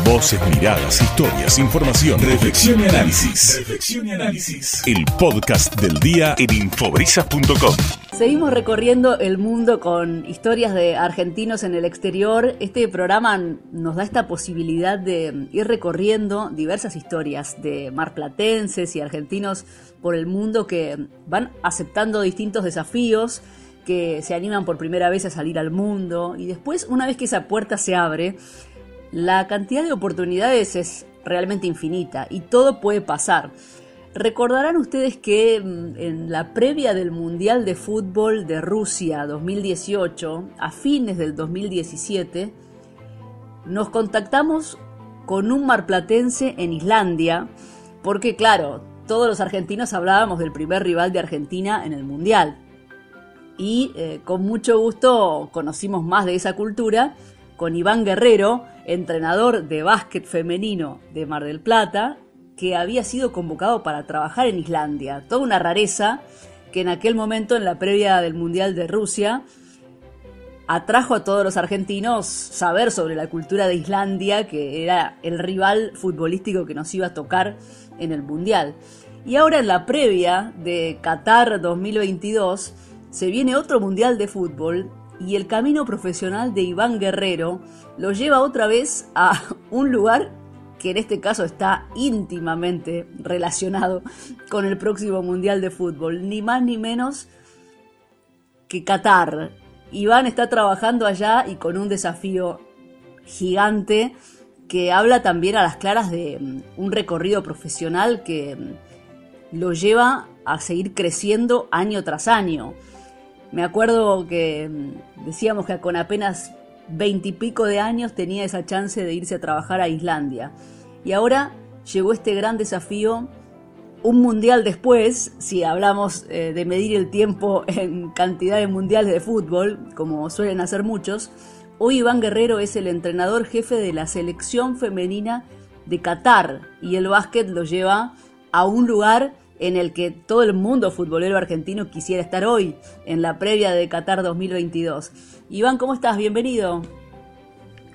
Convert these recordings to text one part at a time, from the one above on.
Voces, miradas, historias, información, reflexión y análisis. Reflexión y análisis. El podcast del día en infobrisas.com. Seguimos recorriendo el mundo con historias de argentinos en el exterior. Este programa nos da esta posibilidad de ir recorriendo diversas historias de marplatenses y argentinos por el mundo que van aceptando distintos desafíos, que se animan por primera vez a salir al mundo y después, una vez que esa puerta se abre, la cantidad de oportunidades es realmente infinita y todo puede pasar. Recordarán ustedes que mm, en la previa del Mundial de Fútbol de Rusia 2018, a fines del 2017, nos contactamos con un marplatense en Islandia, porque claro, todos los argentinos hablábamos del primer rival de Argentina en el Mundial. Y eh, con mucho gusto conocimos más de esa cultura con Iván Guerrero, entrenador de básquet femenino de Mar del Plata, que había sido convocado para trabajar en Islandia. Toda una rareza que en aquel momento, en la previa del Mundial de Rusia, atrajo a todos los argentinos saber sobre la cultura de Islandia, que era el rival futbolístico que nos iba a tocar en el Mundial. Y ahora en la previa de Qatar 2022 se viene otro Mundial de Fútbol y el camino profesional de Iván Guerrero lo lleva otra vez a un lugar que en este caso está íntimamente relacionado con el próximo Mundial de Fútbol, ni más ni menos que Qatar. Iván está trabajando allá y con un desafío gigante que habla también a las claras de mm, un recorrido profesional que mm, lo lleva a seguir creciendo año tras año. Me acuerdo que decíamos que con apenas veintipico de años tenía esa chance de irse a trabajar a Islandia. Y ahora llegó este gran desafío, un mundial después, si hablamos eh, de medir el tiempo en cantidad de mundiales de fútbol, como suelen hacer muchos, hoy Iván Guerrero es el entrenador jefe de la selección femenina de Qatar y el básquet lo lleva a un lugar en el que todo el mundo futbolero argentino quisiera estar hoy, en la previa de Qatar 2022. Iván, ¿cómo estás? Bienvenido.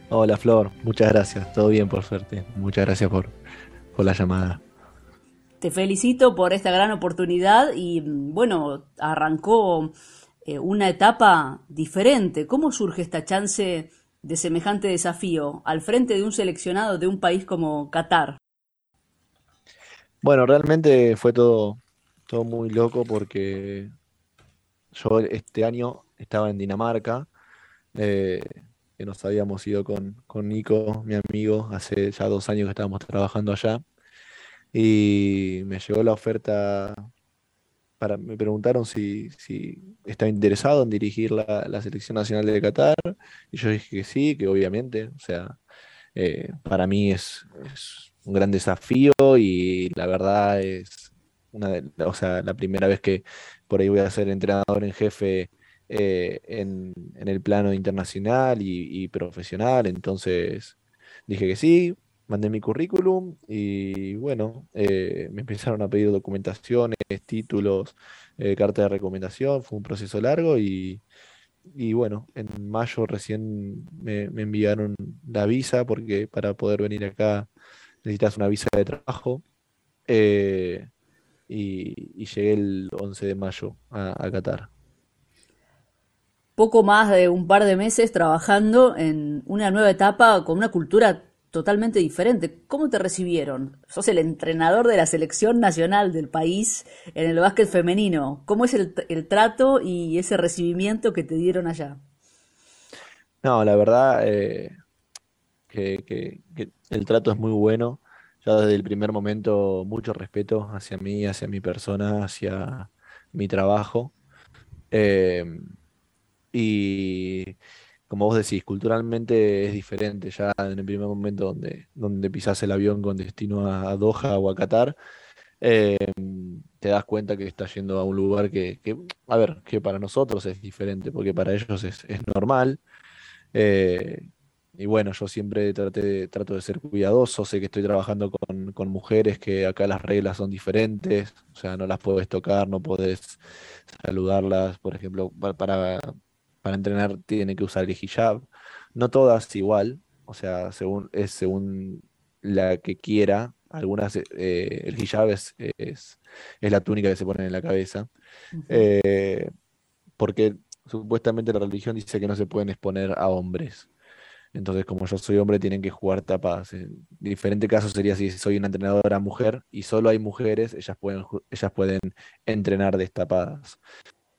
Hola Flor, muchas gracias, todo bien por suerte, muchas gracias por, por la llamada. Te felicito por esta gran oportunidad y bueno, arrancó eh, una etapa diferente. ¿Cómo surge esta chance de semejante desafío al frente de un seleccionado de un país como Qatar? Bueno, realmente fue todo, todo muy loco porque yo este año estaba en Dinamarca, eh, que nos habíamos ido con, con Nico, mi amigo, hace ya dos años que estábamos trabajando allá, y me llegó la oferta para, me preguntaron si, si estaba interesado en dirigir la, la, selección nacional de Qatar, y yo dije que sí, que obviamente, o sea, eh, para mí es, es un gran desafío y la verdad es una de, o sea, la primera vez que por ahí voy a ser entrenador en jefe eh, en, el plano internacional y, profesional. Entonces dije que sí, mandé mi currículum y bueno, eh, me empezaron a pedir documentaciones, títulos, eh, carta de recomendación. Fue un proceso largo y, y bueno, en mayo recién me, me enviaron la visa porque para poder venir acá necesitas una visa de trabajo. Eh, y, llegué el 11 de mayo a, Qatar. Poco más de un par de meses trabajando en una nueva etapa con una cultura totalmente diferente. ¿Cómo te recibieron? Sos el entrenador de la selección nacional del país en el básquet femenino. ¿Cómo es el, trato y ese recibimiento que te dieron allá? No, la verdad eh, que, el trato es muy bueno. Ya desde el primer momento, mucho respeto hacia mí, hacia mi persona, hacia mi trabajo. Em, y como vos decís, culturalmente es diferente. Ya en el primer momento donde, donde pisás el avión con destino a Doha o a Qatar, em, te das cuenta que estás yendo a un lugar que, a ver, que para nosotros es diferente, porque para ellos es, es normal. Eh, y bueno, yo siempre traté, trato de ser cuidadoso, sé que estoy trabajando con, mujeres que acá las reglas son diferentes, o sea, no las puedes tocar, no puedes saludarlas, por ejemplo, para, para entrenar tiene que usar el hijab, no todas igual, o sea, según, es según la que quiera. Algunas, eh, el hijab es, es, la túnica que se pone en la cabeza. Eh, porque supuestamente la religión dice que no se pueden exponer a hombres. Entonces, como yo soy hombre, tienen que jugar tapadas. En diferente caso sería si soy una entrenadora mujer y solo hay mujeres, ellas pueden, ellas pueden entrenar destapadas.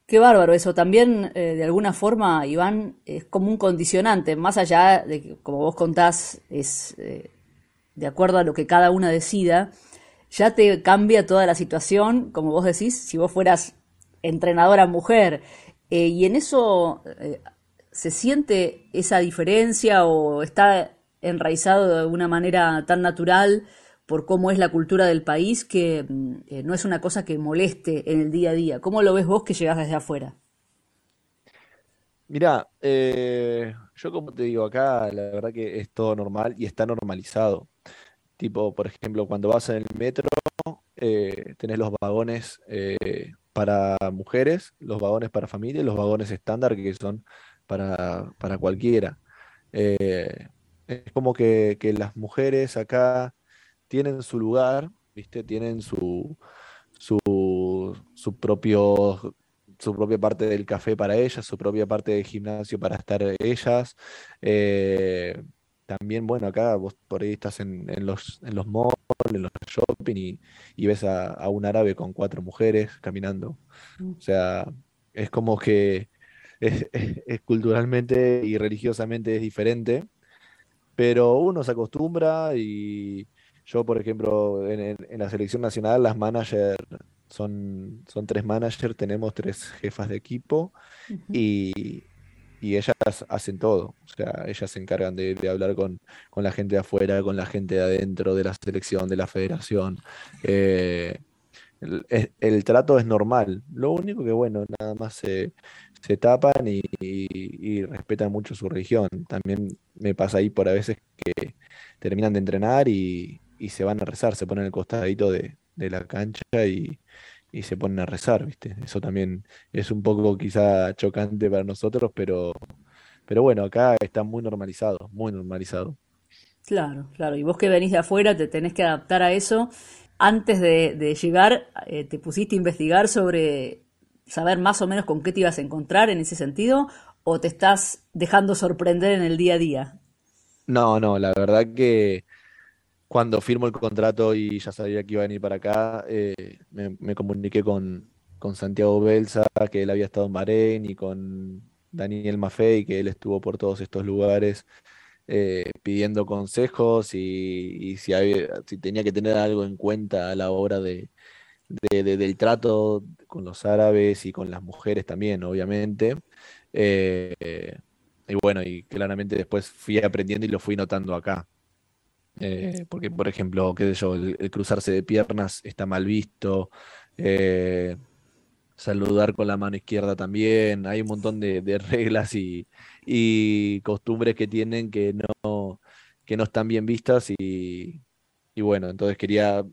Qué bárbaro eso. También, eh, de alguna forma, Iván, es como un condicionante, más allá de que, como vos contás, es eh, de acuerdo a lo que cada una decida, ya te cambia toda la situación, como vos decís, si vos fueras entrenadora mujer. Eh, y en eso se siente esa diferencia o está enraizado de una manera tan natural por cómo es la cultura del país, que mm, eh, no es una cosa que moleste en el día a día. ¿Cómo lo ves vos que llegás desde afuera? Mirá, eh, yo como te digo, acá la verdad que es todo normal y está normalizado. Tipo, por ejemplo, cuando vas en el metro, eh, tenés los vagones para mujeres, los vagones para familia, los vagones estándar que son para, para cualquiera. es como que, que las mujeres acá tienen su lugar, ¿viste? Tienen su, su, su propio su propia parte del café para ellas, su propia parte del gimnasio para estar ellas. Eh, también, bueno, acá vos por ahí estás en, los, en los malls, en los shopping y, ves a, un árabe con cuatro mujeres caminando. Mm. O sea, es como que es, culturalmente y religiosamente es diferente, pero uno se acostumbra y, yo, por ejemplo, en, la selección nacional, las managers son, son tres managers, tenemos tres jefas de equipo y, ellas hacen todo. O sea, ellas se encargan de, hablar con, la gente de afuera, con la gente de adentro, de la selección, de la federación. Eh, el, trato es normal. Lo único que, bueno, nada más se, tapan y, respetan mucho su religión. También me pasa ahí por a veces que terminan de entrenar y, y se van a rezar, se ponen al costadito de, la cancha y, se ponen a rezar, ¿viste? Eso también es un poco quizá chocante para nosotros, pero, pero bueno, acá está muy normalizado, muy normalizado. Claro, claro. Y vos que venís de afuera te tenés que adaptar a eso. Antes de, llegar, eh, ¿te pusiste a investigar sobre saber más o menos con qué te ibas a encontrar en ese sentido? ¿O te estás dejando sorprender en el día a día? No, no, la verdad que cuando firmo el contrato y ya sabía que iba a venir para acá, eh, me, comuniqué con, Santiago Belsa, que él había estado en Bahrein, y con Daniel Maffei, que él estuvo por todos estos lugares eh, pidiendo consejos y, si, si, tenía que tener algo en cuenta a la hora de, del trato con los árabes y con las mujeres también, obviamente. Eh, y bueno, y claramente después fui aprendiendo y lo fui notando acá. Eh, porque, por ejemplo, qué sé yo, el, cruzarse de piernas está mal visto. Saludar con la mano izquierda también. Hay un montón de, reglas y, costumbres que tienen que no, que no están bien vistas. Y, bueno, entonces quería,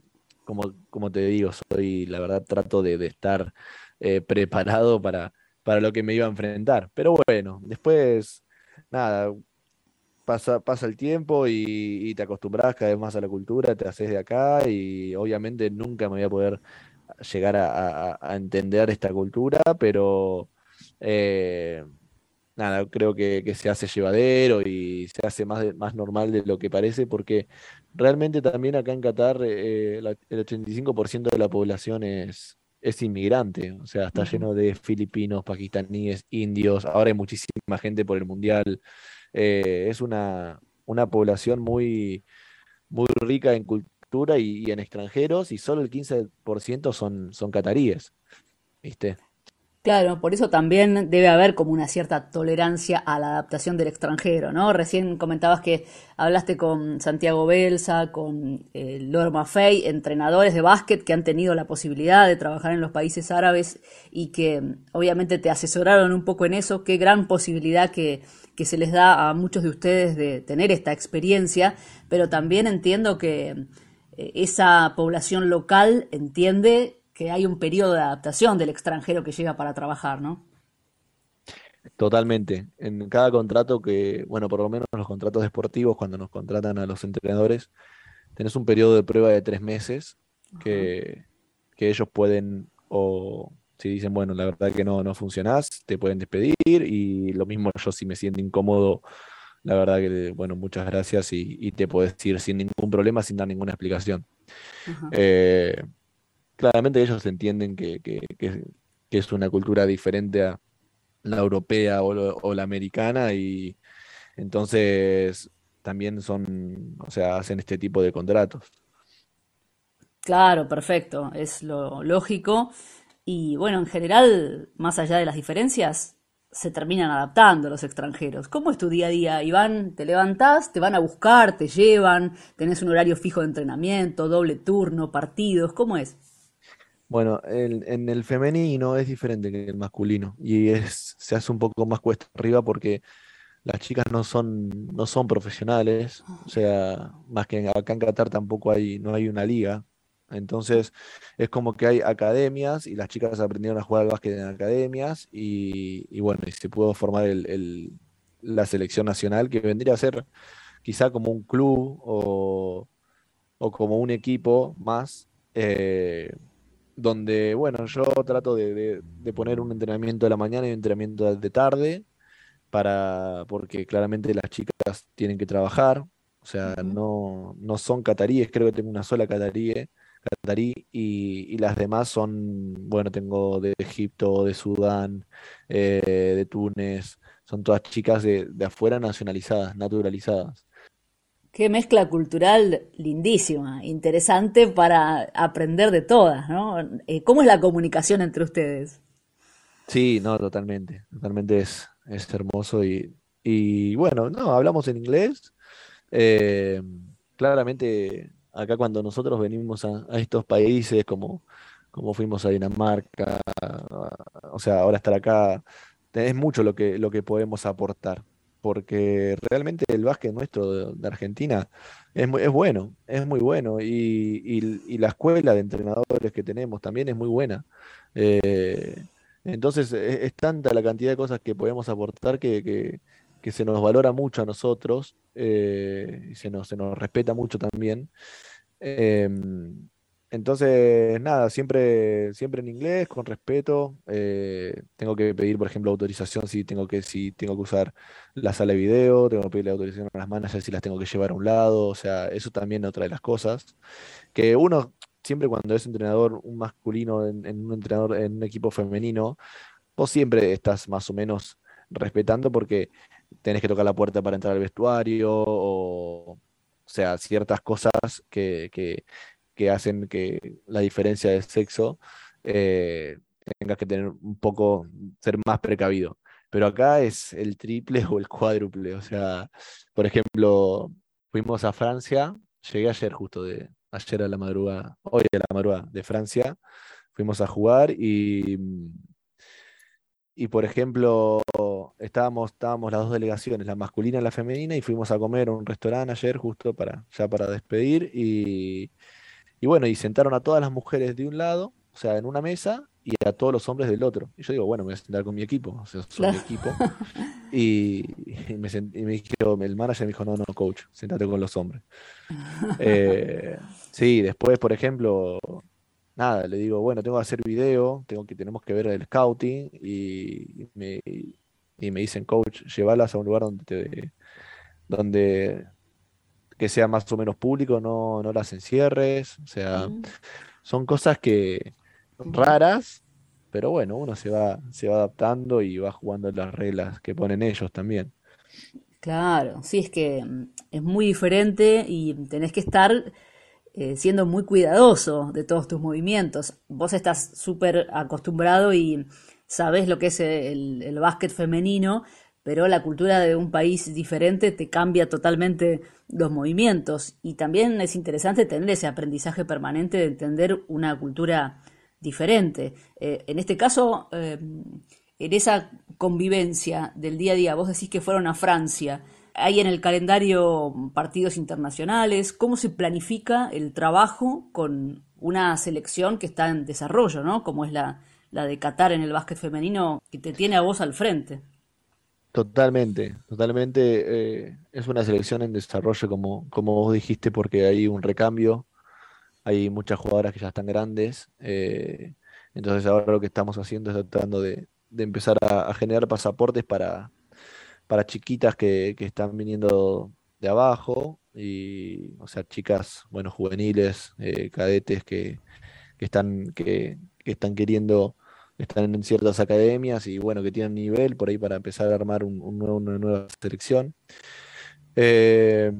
como, como te digo, soy, la verdad, trato de, estar eh, preparado para, para lo que me iba a enfrentar. Pero bueno, después, nada pasa, pasa el tiempo y, te acostumbras cada vez más a la cultura, te haces de acá y obviamente nunca me voy a poder llegar a, entender esta cultura, pero eh, nada, creo que, se hace llevadero y se hace más, más normal de lo que parece, porque realmente también acá en Qatar eh, el 85% de la población es, es inmigrante, o sea, está lleno de filipinos, pakistaníes, indios, ahora hay muchísima gente por el mundial. Eh, es una, una población muy, muy rica en cultura y, en extranjeros y solo el 15% son, son cataríes. ¿Viste? Claro, por eso también debe haber como una cierta tolerancia a la adaptación del extranjero, ¿no? Recién comentabas que hablaste con Santiago Belsa, con eh, Lord Maffei, entrenadores de básquet que han tenido la posibilidad de trabajar en los países árabes y que obviamente te asesoraron un poco en eso. Qué gran posibilidad que, que se les da a muchos de ustedes de tener esta experiencia, pero también entiendo que eh, esa población local entiende que hay un periodo de adaptación del extranjero que llega para trabajar, ¿no? Totalmente. En cada contrato que, bueno, por lo menos los contratos deportivos, cuando nos contratan a los entrenadores, tenés un periodo de prueba de tres meses que, que ellos pueden, o si dicen, bueno, la verdad que no, no funcionás, te pueden despedir y lo mismo yo si me siento incómodo, la verdad que, bueno, muchas gracias y, te puedes ir sin ningún problema, sin dar ninguna explicación. Eh, claramente ellos entienden que, que, es una cultura diferente a la europea o, la americana y entonces también son, o sea, hacen este tipo de contratos. Claro, perfecto, es lo lógico. Y bueno, en general, más allá de las diferencias, se terminan adaptando los extranjeros. ¿Cómo es tu día a día, Iván? ¿Te levantás, te van a buscar, te llevan, tenés un horario fijo de entrenamiento, doble turno, partidos? ¿Cómo es? Bueno, en el femenino es diferente que el masculino y es, se hace un poco más cuesta arriba porque las chicas no son, no son profesionales, o sea, más que acá en Qatar tampoco hay, no hay una liga. Entonces es como que hay academias y las chicas aprendieron a jugar al básquet en academias y, bueno, y se pudo formar el, la selección nacional que vendría a ser quizá como un club o, o como un equipo más. Eh, donde, bueno, yo trato de, poner un entrenamiento de la mañana y un entrenamiento de tarde, para, porque claramente las chicas tienen que trabajar, o sea, no, no son cataríes, creo que tengo una sola catarí, catarí y, las demás son, bueno, tengo de Egipto, de Sudán, eh, de Túnez, son todas chicas de, de afuera nacionalizadas, naturalizadas. Qué mezcla cultural lindísima, interesante para aprender de todas, ¿no? Eh, ¿Cómo es la comunicación entre ustedes? Sí, no, totalmente, totalmente es, es hermoso y, y bueno, no, hablamos en inglés. Eh, claramente, acá cuando nosotros venimos a, estos países, como, como fuimos a Dinamarca, o sea, ahora estar acá, es mucho lo que, lo que podemos aportar porque realmente el básquet nuestro de, Argentina es, es bueno, es muy bueno, y, la escuela de entrenadores que tenemos también es muy buena. Eh, entonces es, tanta la cantidad de cosas que podemos aportar que, se nos valora mucho a nosotros eh, y se nos, se nos respeta mucho también. Em, entonces, nada, siempre, siempre en inglés, con respeto. Eh, tengo que pedir, por ejemplo, autorización si tengo que, si tengo que usar la sala de video, tengo que pedirle autorización a las managers si las tengo que llevar a un lado. O sea, eso también es otra de las cosas. Que uno, siempre cuando es entrenador, un masculino en, un entrenador, en un equipo femenino, vos siempre estás más o menos respetando porque tenés que tocar la puerta para entrar al vestuario o, o sea, ciertas cosas que, que que hacen que la diferencia de sexo eh, tengas que tener un poco, ser más precavido. Pero acá es el triple o el cuádruple. O sea, por ejemplo, fuimos a Francia, llegué ayer justo de, ayer a la madrugada, hoy a la madrugada de Francia, fuimos a jugar y, y por ejemplo, estábamos, estábamos las dos delegaciones, la masculina y la femenina, y fuimos a comer a un restaurante ayer justo para, ya para despedir y y bueno, y sentaron a todas las mujeres de un lado, o sea, en una mesa, y a todos los hombres del otro. Y yo digo, bueno, me voy a sentar con mi equipo, o sea, soy mi equipo. Y, me, dijo, el manager me dijo, no, no, coach, sentate con los hombres. Eh, sí, después, por ejemplo, nada, le digo, bueno, tengo que hacer video, tengo que, tenemos que ver el scouting, y me, y me dicen, coach, llévalas a un lugar donde te, donde que sea más o menos público, no, no las encierres, o sea, mm. son cosas que raras, pero bueno, uno se va, se va adaptando y va jugando las reglas que ponen ellos también. Claro, sí, es que mm, es muy diferente y tenés que estar eh, siendo muy cuidadoso de todos tus movimientos. Vos estás súper acostumbrado y sabés lo que es el, el básquet femenino, pero la cultura de un país diferente te cambia totalmente los movimientos y también es interesante tener ese aprendizaje permanente de entender una cultura diferente. Eh, en este caso, eh, en esa convivencia del día a día, vos decís que fueron a Francia, hay en el calendario partidos internacionales, ¿cómo se planifica el trabajo con una selección que está en desarrollo, ¿no? como es la, la de Qatar en el básquet femenino, que te tiene a vos al frente? Totalmente, totalmente. eh, es una selección en desarrollo, como, como vos dijiste, porque hay un recambio, hay muchas jugadoras que ya están grandes. eh, entonces ahora lo que estamos haciendo es tratando de, de empezar a, generar pasaportes para, para chiquitas que, que están viniendo de abajo, y, o sea, chicas, bueno, juveniles, eh, cadetes que, que están, que, que están queriendo, están en ciertas academias y bueno, que tienen nivel por ahí para empezar a armar un- un nuevo- una nueva selección. Eh,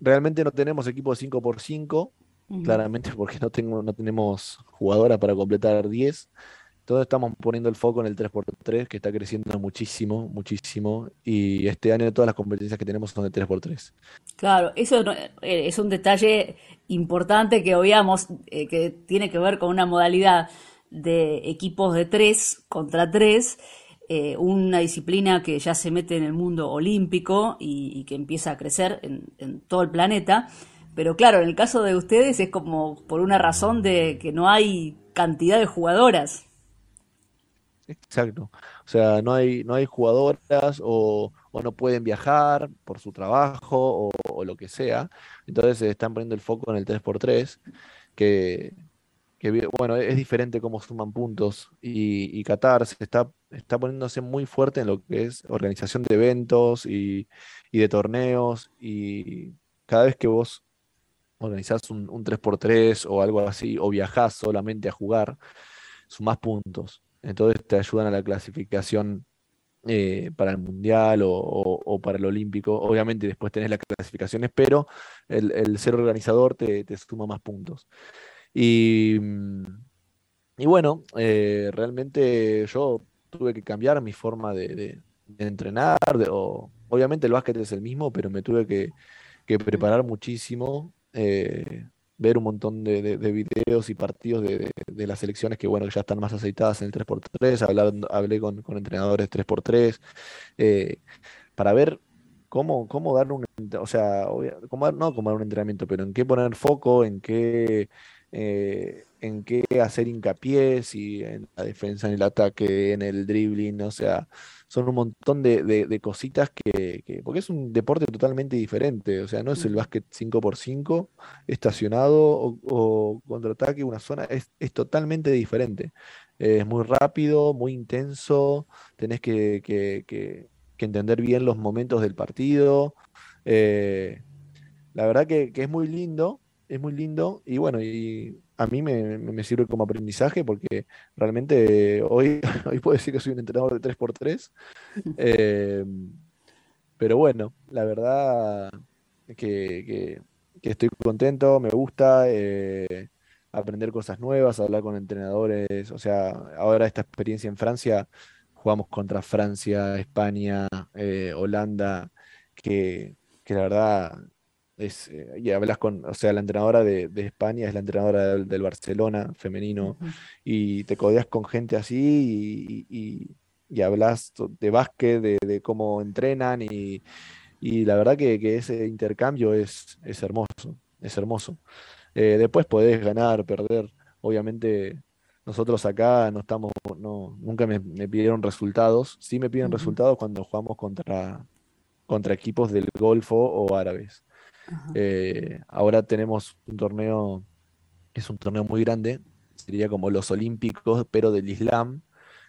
realmente no tenemos equipo de cinco por cinco Ujú. claramente porque no tengo, no tenemos jugadoras para completar diez Entonces estamos poniendo el foco en el tres por tres que está creciendo muchísimo, muchísimo. Y este año todas las competencias que tenemos son de tres por tres Claro, eso eh, es un detalle importante que obviamos, eh, que tiene que ver con una modalidad de equipos de tres contra tres, eh, una disciplina que ya se mete en el mundo olímpico y, que empieza a crecer en, todo el planeta. Pero claro, en el caso de ustedes es como por una razón de que no hay cantidad de jugadoras. Exacto. O sea, no hay, no hay jugadoras o, no pueden viajar por su trabajo o, lo que sea. Entonces se están poniendo el foco en el tres por tres que, que bueno, es diferente cómo suman puntos y, Qatar se está, poniéndose muy fuerte en lo que es organización de eventos y, de torneos y cada vez que vos organizás un, un tres por tres o algo así o viajás solamente a jugar, sumás puntos. Entonces te ayudan a la clasificación eh, para el Mundial o, para el Olímpico. Obviamente después tenés las clasificaciones, pero el, el ser organizador te, te suma más puntos. Y, y bueno, eh, realmente yo tuve que cambiar mi forma de, de- de entrenar. de- o, obviamente el básquet es el mismo, pero me tuve que, que preparar muchísimo, eh, ver un montón de, de- de videos y partidos de, las selecciones que bueno, que ya están más aceitadas en el tres por tres hablar, hablé con, con entrenadores tres por tres eh, para ver cómo, cómo dar un, o sea, obvia- cómo dar- no cómo dar un entrenamiento, pero en qué poner foco, en qué, eh, en qué hacer hincapié, si en la defensa, en el ataque, en el dribbling, o sea, son un montón de, de- de cositas que, que- porque es un deporte totalmente diferente, o sea, no es el Ujú. básquet cinco por cinco estacionado o, o contraataque, una zona, es, es totalmente diferente. Eh, es muy rápido, muy intenso, tenés que, que- que- que entender bien los momentos del partido. eh, la verdad que es muy lindo, es muy lindo y bueno, y a mí me, sirve como aprendizaje porque realmente hoy, hoy puedo decir que soy un entrenador de tres por tres eh, pero bueno, la verdad que, que- que estoy contento, me gusta eh, aprender cosas nuevas, hablar con entrenadores, o sea, ahora esta experiencia en Francia, jugamos contra Francia, España, eh, Holanda, que, que la verdad es, eh, y hablas con, o sea, la entrenadora de, de España es la entrenadora del, del Barcelona femenino, y te codeas con gente así y, y, y hablas de básquet, de, de cómo entrenan y, y la verdad que, que ese intercambio es, es hermoso, es hermoso. Eh, después podés ganar, perder. Obviamente nosotros acá no estamos, no, nunca me, me pidieron resultados. Sí me piden resultados cuando jugamos contra, contra equipos del Golfo o árabes. Eh, ahora tenemos un torneo, es un torneo muy grande, sería como los Olímpicos, pero del Islam,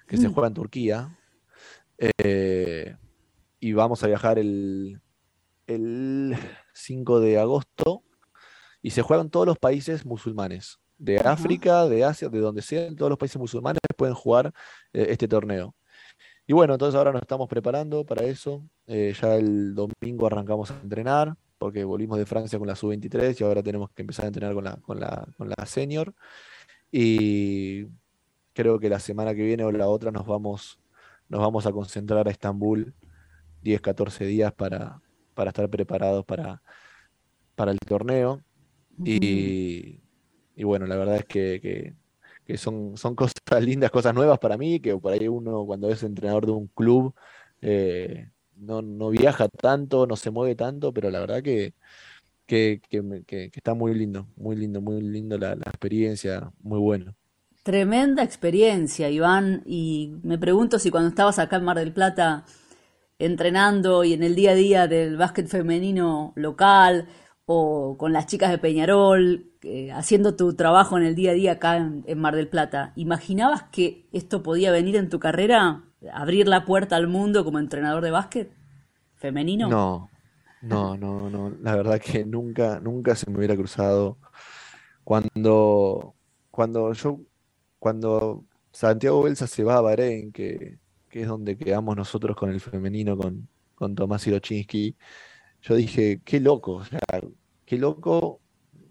que se Mm. juega en Turquía. Eh, y vamos a viajar el, el 5 de agosto y se juegan todos los países musulmanes, de Ajá. África, de Asia, de donde sean, todos los países musulmanes pueden jugar eh, este torneo. Y bueno, entonces ahora nos estamos preparando para eso. Eh, ya el domingo arrancamos a entrenar, porque volvimos de Francia con la sub-23 y ahora tenemos que empezar a entrenar con la, con la, con la senior. Y creo que la semana que viene o la otra nos vamos, nos vamos a concentrar a Estambul 10, 14 días para, para estar preparados para, para el torneo. Y, y bueno, la verdad es que, que- que son, son cosas lindas, cosas nuevas para mí, que por ahí uno cuando es entrenador de un club eh, no, no viaja tanto, no se mueve tanto, pero la verdad que, que, que está muy lindo, muy lindo, muy lindo la, la experiencia, muy bueno. Tremenda experiencia, Iván, y me pregunto si cuando estabas acá en Mar del Plata entrenando y en el día a día del básquet femenino local o con las chicas de Peñarol, eh, haciendo tu trabajo en el día a día acá en, Mar del Plata, ¿imaginabas que esto podía venir en tu carrera? ¿Abrir la puerta al mundo como entrenador de básquet femenino? No, no, no, no. La verdad que nunca, nunca se me hubiera cruzado. Cuando, cuando yo, cuando Santiago Belsa se va a Bahrein, que, es donde quedamos nosotros con el femenino, con, con Tomás Irochinsky, yo dije, qué loco, o sea, qué loco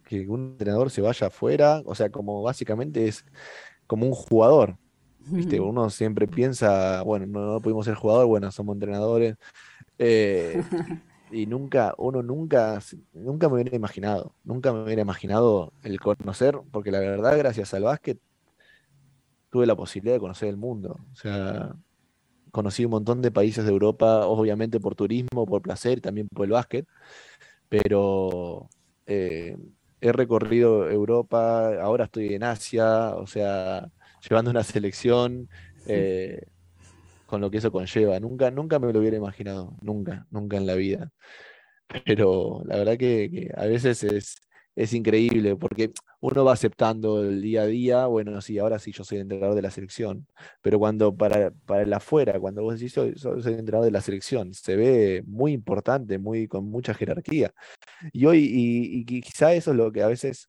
que un entrenador se vaya afuera, o sea, como básicamente es como un jugador. ¿Viste? Uno siempre piensa, bueno, no, pudimos ser jugador, bueno, somos entrenadores. Eh, y nunca, uno nunca, nunca me hubiera imaginado, nunca me hubiera imaginado el conocer, porque la verdad, gracias al básquet, tuve la posibilidad de conocer el mundo. O sea, conocí un montón de países de Europa, obviamente por turismo, por placer, también por el básquet, pero eh, he recorrido Europa, ahora estoy en Asia, o sea, llevando una selección eh, con lo que eso conlleva. Nunca, nunca me lo hubiera imaginado, nunca, nunca en la vida. Pero la verdad que a veces es, es increíble porque uno va aceptando el día a día, bueno, sí, ahora sí yo soy entrenador de la selección, pero cuando para, para el afuera, cuando vos decís soy, soy, entrenador de la selección, se ve muy importante, muy con mucha jerarquía. Y hoy, y, quizá eso es lo que a veces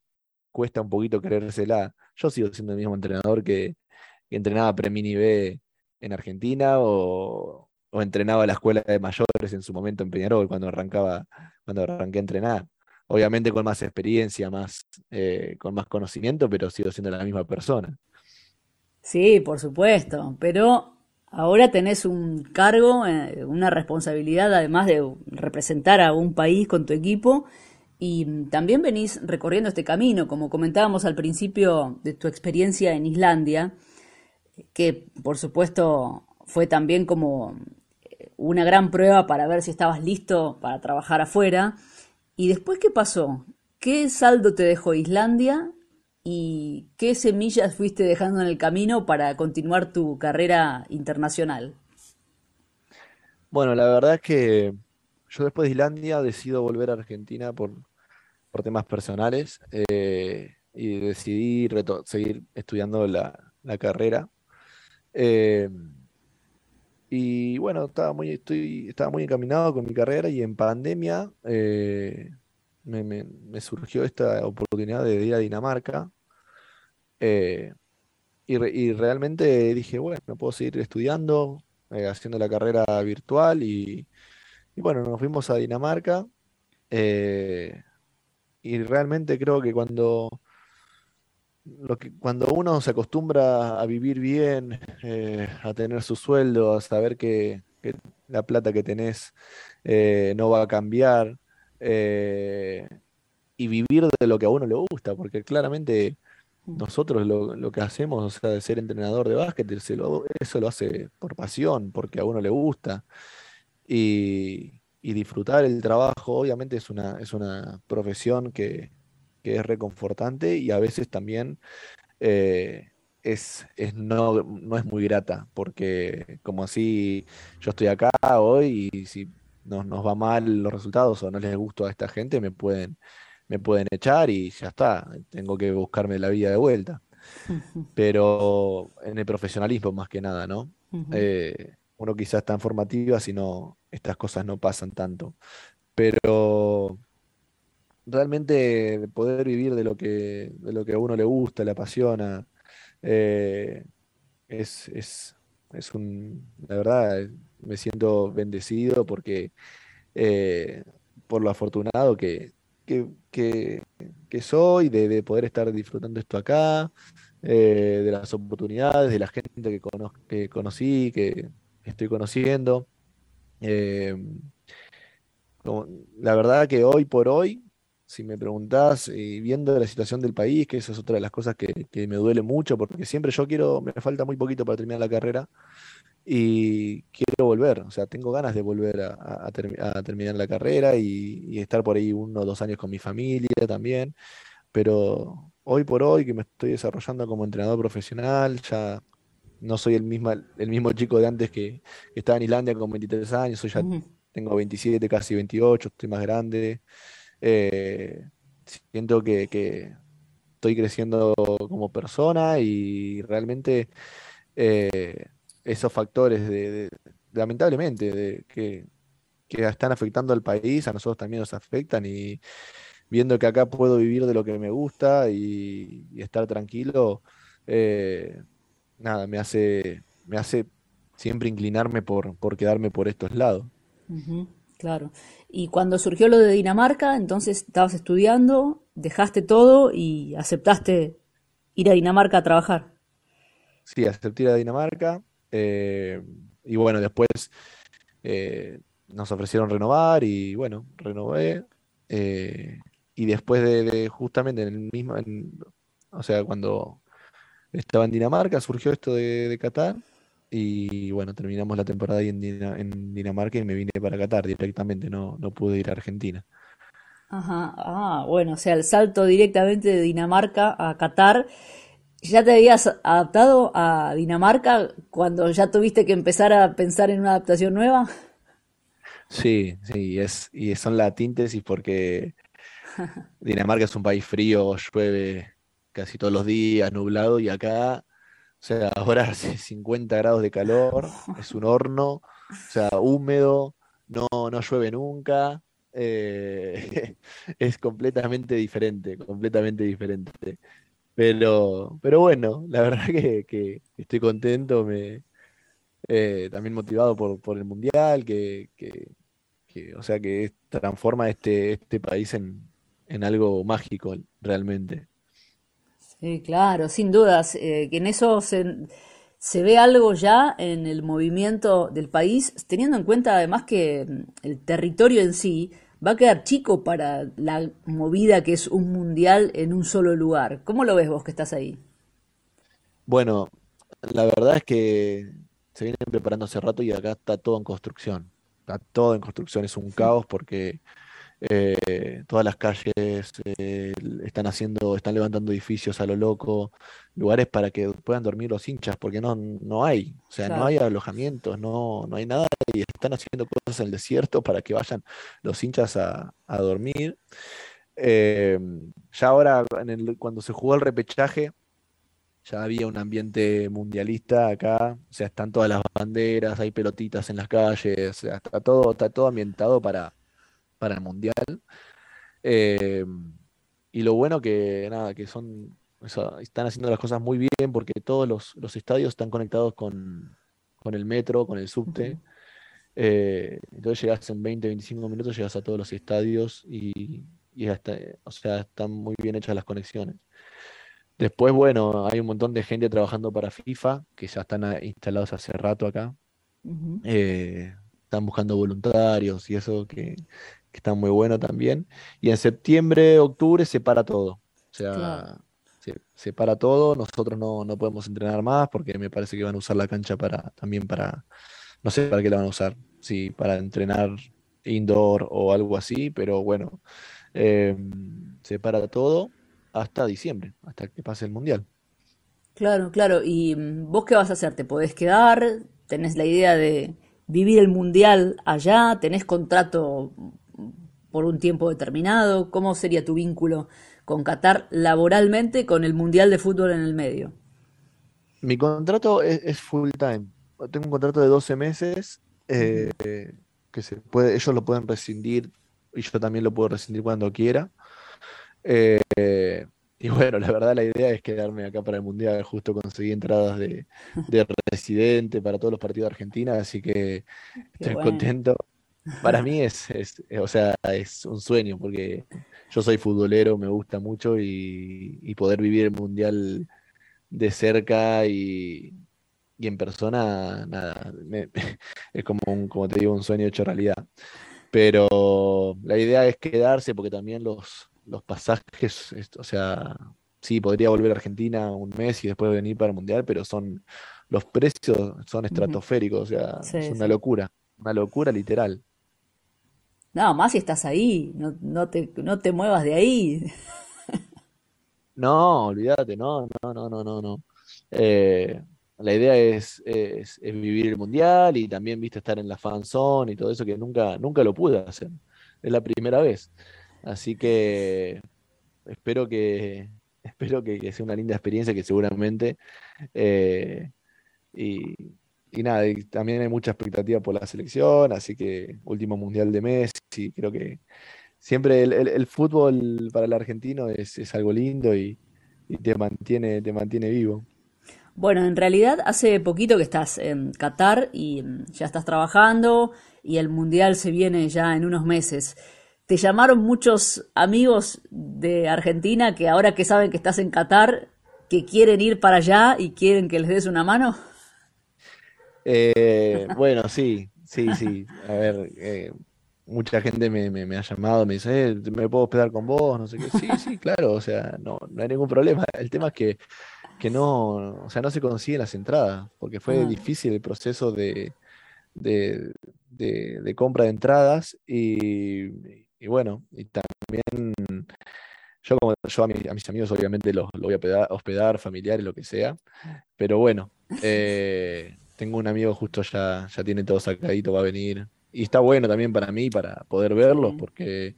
cuesta un poquito creérsela. Yo sigo siendo el mismo entrenador que, entrenaba Premini B en Argentina o, o entrenaba la escuela de mayores en su momento en Peñarol cuando arrancaba, cuando arranqué a entrenar obviamente con más experiencia, más, eh, con más conocimiento, pero sigo siendo la misma persona. Sí, por supuesto, pero ahora tenés un cargo, eh, una responsabilidad, además de representar a un país con tu equipo, y también venís recorriendo este camino, como comentábamos al principio de tu experiencia en Islandia, que por supuesto fue también como una gran prueba para ver si estabas listo para trabajar afuera. ¿Y después qué pasó? ¿Qué saldo te dejó Islandia y qué semillas fuiste dejando en el camino para continuar tu carrera internacional? Bueno, la verdad es que yo después de Islandia decido volver a Argentina por, temas personales eh, y decidí seguir estudiando la, carrera. Eh, y bueno, estaba muy, estaba muy encaminado con mi carrera y en pandemia eh, me, surgió esta oportunidad de ir a Dinamarca. Eh, y, realmente dije, bueno, puedo seguir estudiando, haciendo la carrera virtual y, y, bueno, nos fuimos a Dinamarca. y realmente creo que cuando lo que, cuando uno se acostumbra a vivir bien, eh, a tener su sueldo, a saber que, la plata que tenés eh, no va a cambiar, eh, y vivir de lo que a uno le gusta, porque claramente mm. nosotros lo, que hacemos, o sea, de ser entrenador de básquet, eso lo hace por pasión, porque a uno le gusta. Y, y disfrutar el trabajo, obviamente es una, es una profesión que, que es reconfortante y a veces también eh, es, no, no, es muy grata, porque como así yo estoy acá hoy y si nos, nos va mal los resultados o no les gusta a esta gente, me pueden, me pueden echar y ya está, tengo que buscarme la vida de vuelta. Pero en el profesionalismo más que nada, ¿no? Eh, uno quizás en formativa, si no, estas cosas no pasan tanto. Pero realmente poder vivir de lo que, de lo que a uno le gusta, le apasiona, eh, es, es, es, un, la verdad, me siento bendecido porque eh, por lo afortunado que, que, que, soy de, poder estar disfrutando esto acá, eh, de las oportunidades, de la gente que, que conocí, que estoy conociendo. la verdad que hoy por hoy si me preguntás, y viendo la situación del país, que esa es otra de las cosas que, me duele mucho, porque siempre yo quiero, me falta muy poquito para terminar la carrera y quiero volver, o sea, tengo ganas de volver a, terminar la carrera y, estar por ahí uno o dos años con mi familia también, pero hoy por hoy que me estoy desarrollando como entrenador profesional, ya no soy el, mismo el mismo chico de antes que, estaba en Islandia con 23 años, soy ya tengo 27, casi 28, estoy más grande. Eh, siento que, estoy creciendo como persona y realmente eh, esos factores de, lamentablemente de, que, están afectando al país, a nosotros también nos afectan y viendo que acá puedo vivir de lo que me gusta y, estar tranquilo, eh, nada, me hace, me hace siempre inclinarme por, por quedarme por estos lados. claro. Y cuando surgió lo de Dinamarca, entonces estabas estudiando, dejaste todo y aceptaste ir a Dinamarca a trabajar. Sí, acepté ir a Dinamarca. Eh, y bueno, después eh, nos ofrecieron renovar y bueno, renové. Eh, y después de, justamente en el mismo, o sea, cuando estaba en Dinamarca, surgió esto de, de Qatar. Y bueno, terminamos la temporada ahí en, en Dinamarca y me vine para Qatar directamente, no, no pude ir a Argentina. Ajá, ah, bueno, o sea, el salto directamente de Dinamarca a Qatar. ¿Ya te habías adaptado a Dinamarca cuando ya tuviste que empezar a pensar en una adaptación nueva? Sí, sí, es, y son la síntesis porque Dinamarca es un país frío, llueve casi todos los días, nublado, y acá, o sea, ahora hace 50 grados de calor, es un horno, o sea, húmedo, no, no llueve nunca, eh, es completamente diferente, completamente diferente. Pero, pero bueno, la verdad que, estoy contento, me, eh, también motivado por, por el Mundial, que, o sea, que transforma este, este país en, en algo mágico realmente. Sí, claro, sin dudas, eh, que en eso se, se ve algo ya en el movimiento del país, teniendo en cuenta además que mm, el territorio en sí va a quedar chico para la movida que es un mundial en un solo lugar. ¿Cómo lo ves vos que estás ahí? Bueno, la verdad es que se vienen preparando hace rato y acá está todo en construcción. Está todo en construcción, es un caos porque eh, todas las calles eh, están haciendo, están levantando edificios a lo loco, lugares para que puedan dormir los hinchas, porque no, no hay, o sea, no hay alojamientos, no, no hay nada, y están haciendo cosas en el desierto para que vayan los hinchas a, dormir. Eh, ya ahora, cuando se jugó el repechaje, ya había un ambiente mundialista acá, o sea, están todas las banderas, hay pelotitas en las calles, o sea, está todo, está todo ambientado para, para el Mundial. Eh, y lo bueno que, nada, que son, están haciendo las cosas muy bien porque todos los, estadios están conectados con, el metro, con el subte. Eh, entonces llegas en 20, 25 minutos, llegas a todos los estadios y, hasta, o sea, están muy bien hechas las conexiones. Después, bueno, hay un montón de gente trabajando para FIFA, que ya están instalados hace rato acá. Eh, están buscando voluntarios y eso que, que está muy bueno también. Y en septiembre, octubre se para todo. O sea, se, para todo. Nosotros no, no, podemos entrenar más porque me parece que van a usar la cancha para también para, no sé para qué la van a usar, si para entrenar indoor o algo así, pero bueno, em, se para todo hasta diciembre, hasta que pase el mundial. Claro, claro. ¿Y mm, vos qué vas a hacer? ¿Te podés quedar? ¿Tenés la idea de vivir el mundial allá? ¿Tenés contrato por un tiempo determinado? ¿Cómo sería tu vínculo con Qatar laboralmente con el Mundial de Fútbol en el medio? Mi contrato es, full time. Tengo un contrato de 12 meses eh, que se puede, ellos lo pueden rescindir y yo también lo puedo rescindir cuando quiera. Eh, y bueno, la verdad la idea es quedarme acá para el Mundial. Justo conseguí entradas de, residente para todos los partidos de Argentina, así que estoy contento. Para mí es, eh, o sea, es un sueño porque yo soy futbolero, me gusta mucho y, poder vivir el mundial de cerca y, en persona, nada, es como, un, como te digo, un sueño hecho realidad. Pero la idea es quedarse porque también los, los pasajes, o sea, sí, podría volver a Argentina un mes y después venir para el mundial, pero son los precios son estratosféricos, o sea, es una locura, una locura literal. No, más si estás ahí, no, no, te, no te muevas de ahí. No, olvídate, no, no, no, no, no, no. Eh, la idea es, es, vivir el mundial y también, viste, estar en la fan zone y todo eso que nunca, nunca lo pude hacer. Es la primera vez. Así que espero que, espero que, sea una linda experiencia que seguramente. Eh, y, y, nada, también hay mucha expectativa por la selección, así que último mundial de Messi, creo que siempre el, fútbol para el argentino es, algo lindo y, y te mantiene, te mantiene vivo. Bueno, en realidad hace poquito que estás en Qatar y mm, ya estás trabajando y el Mundial se viene ya en unos meses. ¿Te llamaron muchos amigos de Argentina que ahora que saben que estás en Qatar, que quieren ir para allá y quieren que les des una mano? Eh, bueno, sí, sí, sí. A ver, eh, mucha gente me, ha llamado, me dice, eh, ¿me puedo hospedar con vos? No sé qué. Sí, sí, claro, o sea, no, no hay ningún problema. El tema es que que no, o sea, no se consiguen las entradas, porque fue ah. difícil el proceso de, de, compra de entradas y, bueno, y también yo como yo a, mis amigos obviamente los, voy a hospedar, familiares, lo que sea, pero bueno, eh, tengo un amigo justo ya, ya tiene todo sacadito, va a venir. Y está bueno también para mí, para poder verlos, porque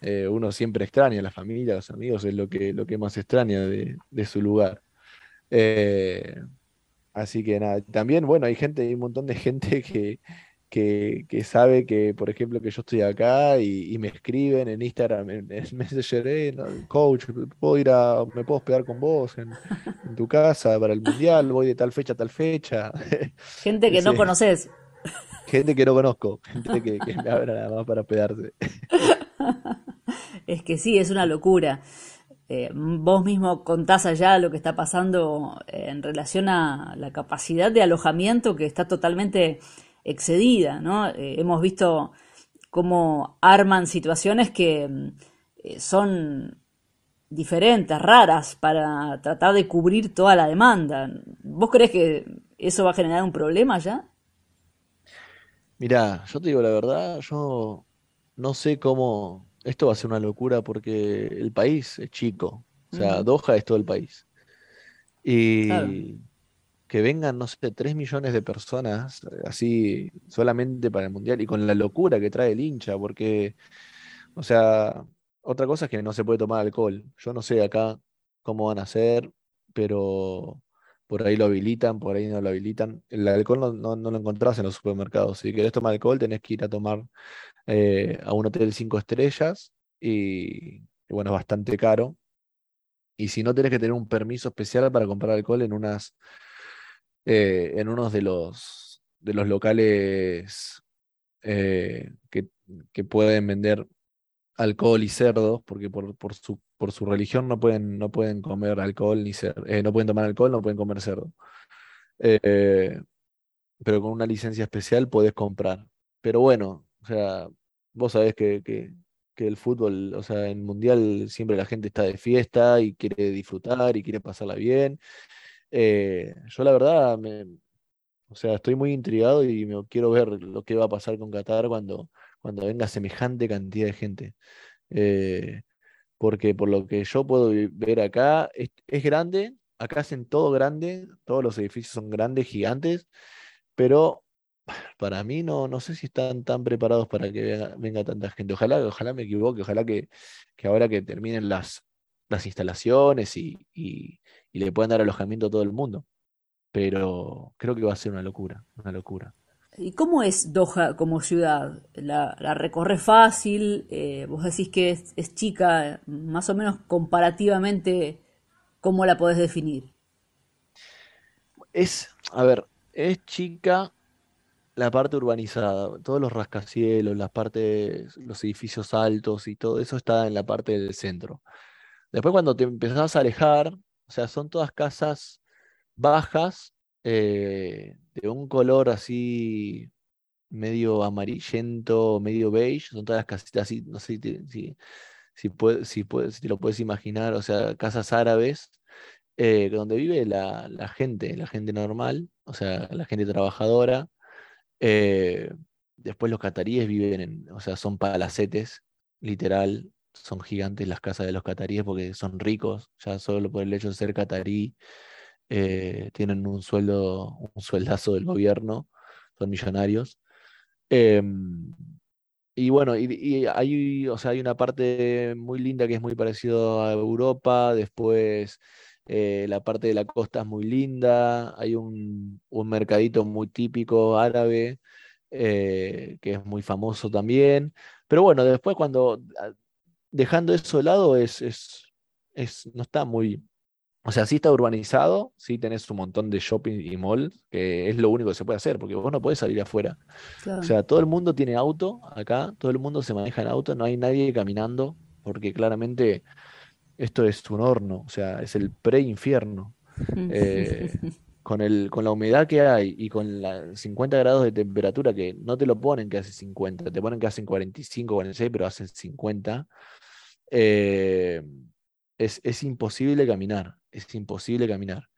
eh, uno siempre extraña a la familia, a los amigos, es lo que, lo que más extraña de, de su lugar. Eh, así que nada, también, bueno, hay gente, hay un montón de gente que, que, sabe que, por ejemplo, que yo estoy acá y, me escriben en Instagram, en, Messenger, eh, coach, ¿puedo ir a, me puedo hospedar con vos en, tu casa para el mundial, voy de tal fecha a tal fecha. Gente que no conoces. Gente que no conozco, gente que, que me abra nada más para hospedarse. Es que sí, es una locura. Eh, vos mismo contás allá lo que está pasando eh, en relación a la capacidad de alojamiento que está totalmente excedida, ¿no? Eh, hemos visto cómo arman situaciones que son diferentes, raras, para tratar de cubrir toda la demanda. ¿Vos crees que eso va a generar un problema ya? Mirá, yo te digo la verdad, yo no sé cómo, esto va a ser una locura porque el país es chico. O sea, Doha es todo el país. Y que vengan, no sé, 3 millones de personas así solamente para el Mundial y con la locura que trae el hincha, porque, o sea, otra cosa es que no se puede tomar alcohol. Yo no sé acá cómo van a hacer, pero por ahí lo habilitan, por ahí no lo habilitan. El alcohol no, no, lo encontrás en los supermercados. Si querés tomar alcohol, tenés que ir a tomar eh, a un hotel cinco estrellas y, bueno, es bastante caro. Y si no, tenés que tener un permiso especial para comprar alcohol en unas eh, en unos de los de los locales eh, que, que, pueden vender alcohol y cerdos, porque por, por, su, por su religión no pueden, no pueden comer alcohol ni cerdo, no pueden tomar alcohol, no pueden comer cerdo. pero con una licencia especial podés comprar. Pero bueno, o sea, vos sabés que, el fútbol, o sea, en Mundial siempre la gente está de fiesta y quiere disfrutar y quiere pasarla bien. Eh, yo la verdad, me, o sea, estoy muy intrigado y me quiero ver lo que va a pasar con Qatar cuando, cuando venga semejante cantidad de gente. Eh, porque por lo que yo puedo ver acá, es, es, grande, acá hacen todo grande, todos los edificios son grandes, gigantes, pero para mí no, no sé si están tan preparados para que venga, tanta gente. Ojalá, ojalá me equivoque, ojalá que, ahora que terminen las, las instalaciones y, le puedan dar alojamiento a todo el mundo. Pero creo que va a ser una locura, una locura. ¿Y cómo es Doha como ciudad? ¿La, la recorre fácil? Eh, vos decís que es, es, chica, más o menos comparativamente, ¿cómo la podés definir? Es, a ver, es chica la parte urbanizada, todos los rascacielos, las partes, los edificios altos y todo eso está en la parte del centro. Después cuando te empezás a alejar, sea, son todas casas bajas, eh, de un color así medio amarillento, medio beige, son todas casitas así, no sé si, si, si, si, te lo puedes imaginar, o sea, casas árabes, eh, donde vive la, la gente, la gente normal, o sea, la gente trabajadora, eh, después los cataríes viven en, o sea, son palacetes, literal, son gigantes las casas de los cataríes porque son ricos, ya solo por el hecho de ser catarí, eh, tienen un sueldo, un sueldazo del gobierno, son millonarios. Em, y bueno, y, hay, o sea, hay una parte muy linda que es muy parecido a Europa, después eh, la parte de la costa es muy linda, hay un, mercadito muy típico árabe, eh, que es muy famoso también, pero bueno, después cuando, dejando eso de lado, es, es, es, no está muy, o sea, sí está urbanizado, sí tenés un montón de shopping y mall, que es lo único que se puede hacer, porque vos no podés salir afuera. O sea, todo el mundo tiene auto acá, todo el mundo se maneja en auto, no hay nadie caminando, porque claramente esto es un horno, o sea, es el pre-infierno. Eh, con, el, con la humedad que hay y con los 50 grados de temperatura, que no te lo ponen que hace 50, te ponen que hacen 45, 46, pero hacen 50, eh, es, es imposible caminar es imposible caminar.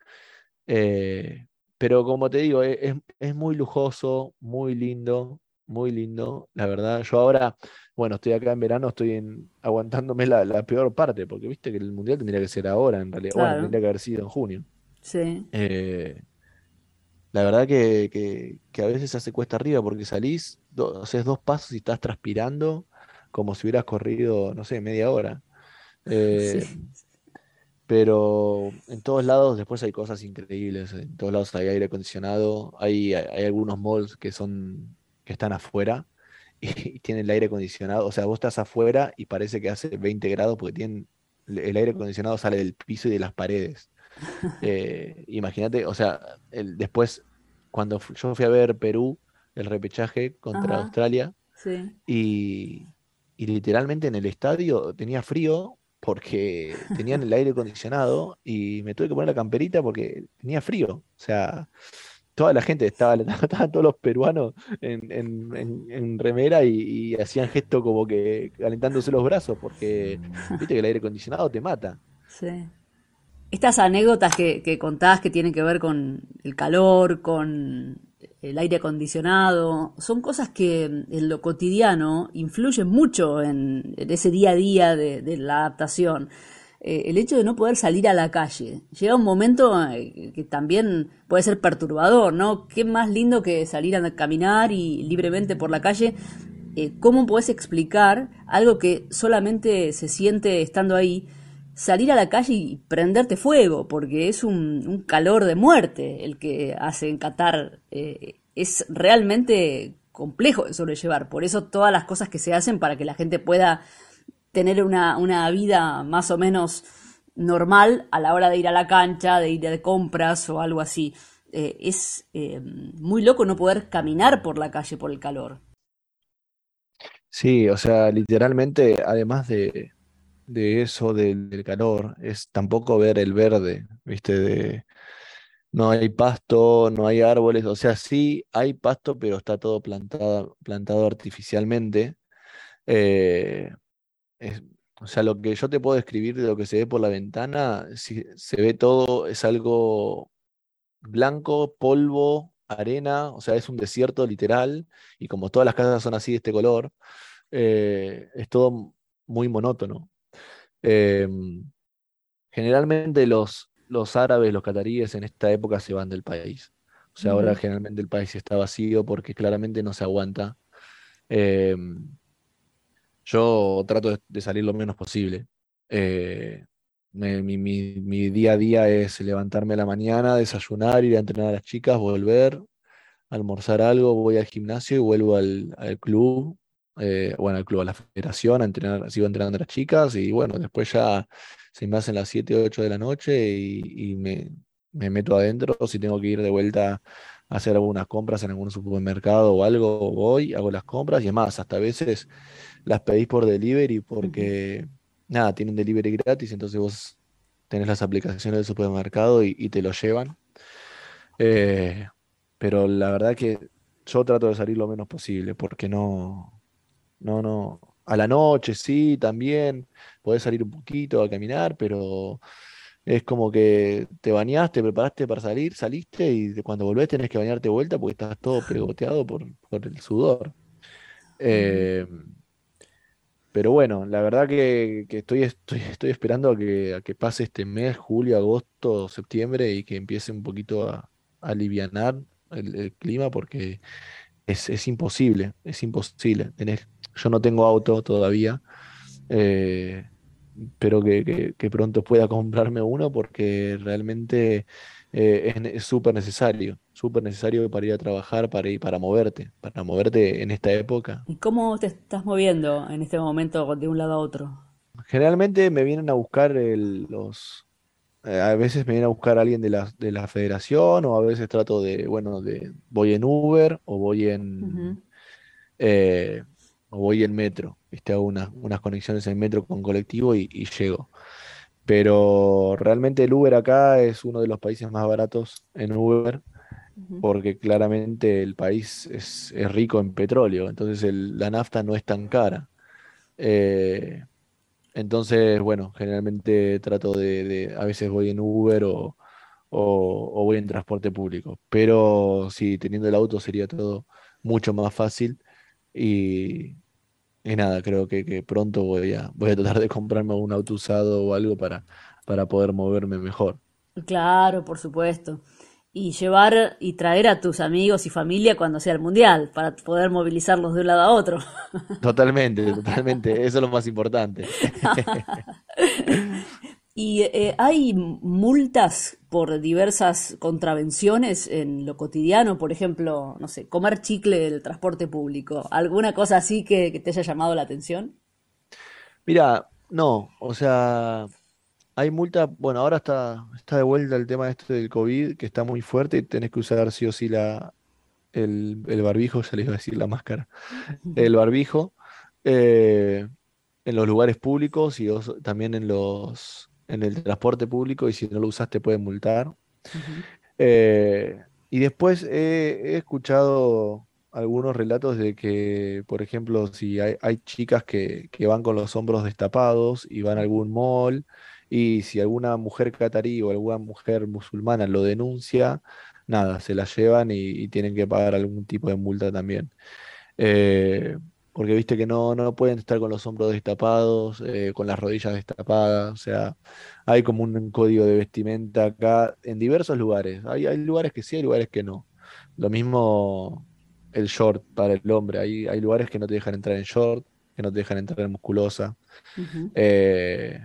Eh, pero como te digo, e, es, muy lujoso, muy lindo, muy lindo. La verdad, yo ahora, bueno, estoy acá en verano, estoy en, aguantándome la, peor parte, porque viste que el mundial tendría que ser ahora, en realidad. Bueno, tendría que haber sido en junio. Sí. Eh, la verdad que, a veces hace cuesta arriba porque salís, haces dos pasos y estás transpirando como si hubieras corrido, no sé, media hora. Eh, pero en todos lados después hay cosas increíbles. En todos lados hay aire acondicionado. Hay, hay algunos malls que son que están afuera y, tienen el aire acondicionado. O sea, vos estás afuera y parece que hace 20 grados porque tienen el aire acondicionado sale del piso y de las paredes. Eh, imagínate, o sea, el, después cuando yo fui a ver Perú, el repechaje contra Australia, y, y literalmente en el estadio tenía frío porque tenían el aire acondicionado y me tuve que poner la camperita porque tenía frío. O sea, toda la gente estaba, todos los peruanos en, remera y, hacían gesto como que calentándose los brazos porque viste que el aire acondicionado te mata. Sí. Estas anécdotas que, que contás que tienen que ver con el calor, con el aire acondicionado, son cosas que en lo cotidiano influyen mucho en, ese día a día de, la adaptación. Eh, el hecho de no poder salir a la calle. Llega un momento eh, que también puede ser perturbador, ¿no? ¿Qué más lindo que salir a caminar y libremente por la calle? Eh, ¿Cómo puedes explicar algo que solamente se siente estando ahí? Salir a la calle y prenderte fuego, porque es un, calor de muerte el que hace en Qatar. Eh, es realmente complejo de sobrellevar. Por eso todas las cosas que se hacen para que la gente pueda tener una, vida más o menos normal a la hora de ir a la cancha, de ir de compras o algo así. Eh, es eh, muy loco no poder caminar por la calle por el calor. Sí, o sea, literalmente, además de, de eso, del, calor, es tampoco ver el verde, ¿viste? De, no hay pasto, no hay árboles, o sea, sí hay pasto, pero está todo plantado, plantado artificialmente. Eh, o sea, lo que yo te puedo describir de lo que se ve por la ventana, se ve todo, es algo blanco, polvo, arena, o sea, es un desierto literal, y como todas las casas son así de este color, eh, es todo muy monótono. Em, generalmente los, los árabes, los cataríes en esta época se van del país. O sea, ahora generalmente el país está vacío porque claramente no se aguanta. Em, yo trato de, salir lo menos posible. Eh, mi, día a día es levantarme a la mañana, desayunar, ir a entrenar a las chicas, volver, almorzar algo, voy al gimnasio y vuelvo al, al club eh, bueno, al club, a la federación, a entrenar, sigo entrenando a las chicas y bueno, después ya se me hacen las 7 o 8 de la noche y, me, meto adentro. Si tengo que ir de vuelta a hacer algunas compras en algún supermercado o algo, voy, hago las compras y además, hasta a veces las pedís por delivery porque, nada, tienen delivery gratis, entonces vos tenés las aplicaciones del supermercado y, te lo llevan. Eh, pero la verdad que yo trato de salir lo menos posible porque no, no, no. A la noche sí, también. Podés salir un poquito a caminar, pero es como que te bañaste, preparaste para salir, saliste y cuando volvés tenés que bañarte de vuelta porque estás todo pegoteado por, el sudor. Eh, pero bueno, la verdad que, que estoy, estoy, estoy esperando a que, a que pase este mes, julio, agosto, septiembre, y que empiece un poquito a, a alivianar el, el clima, porque es, es imposible, es imposible. Tenés- yo no tengo auto todavía. eh, espero que, que- que pronto pueda comprarme uno porque realmente eh, es súper necesario, súper necesario para ir a trabajar, para ir, para moverte, para moverte en esta época. ¿Y cómo te estás moviendo en este momento de un lado a otro? Generalmente me vienen a buscar el- los, eh, a veces me viene a buscar alguien de la, de la federación o a veces trato de, bueno, de, voy en Uber o voy en, eh, o voy en metro, ¿viste? Hago unas, unas conexiones en metro con colectivo y, y llego. Pero realmente el Uber acá es uno de los países más baratos en Uber, porque claramente el país es, es rico en petróleo, entonces el- la nafta no es tan cara. Eh, entonces, bueno, generalmente trato de, de- a veces voy en Uber o, o, o voy en transporte público, pero sí, teniendo el auto sería todo mucho más fácil y, y nada, creo que, que pronto voy a, voy a tratar de comprarme un auto usado o algo para, para poder moverme mejor. Claro, por supuesto. Y llevar y traer a tus amigos y familia cuando sea el mundial, para poder movilizarlos de un lado a otro. Totalmente, totalmente, eso es lo más importante. ¿Y eh, hay multas por diversas contravenciones en lo cotidiano? Por ejemplo, no sé, comer chicle del transporte público. ¿Alguna cosa así que, que te haya llamado la atención? Mira, no, o sea, hay multa, bueno, ahora está, está de vuelta el tema este del COVID, que está muy fuerte y tenés que usar sí o sí la, el, el barbijo, ya les iba a decir la máscara, el barbijo, eh, en los lugares públicos y os- también en los, en el transporte público y si no lo usas te pueden multar. Eh, y después he, he escuchado algunos relatos de que, por ejemplo, si hay, hay chicas que, que van con los hombros destapados y van a algún mall, y si alguna mujer catarí o alguna mujer musulmana lo denuncia, nada, se la llevan y, y tienen que pagar algún tipo de multa también. Eh, porque viste que no, no pueden estar con los hombros destapados, eh, con las rodillas destapadas, o sea, hay como un código de vestimenta acá en diversos lugares. Hay, hay lugares que sí, hay lugares que no. Lo mismo el short para el hombre, hay, hay lugares que no te dejan entrar en short, que no te dejan entrar en musculosa. Eh,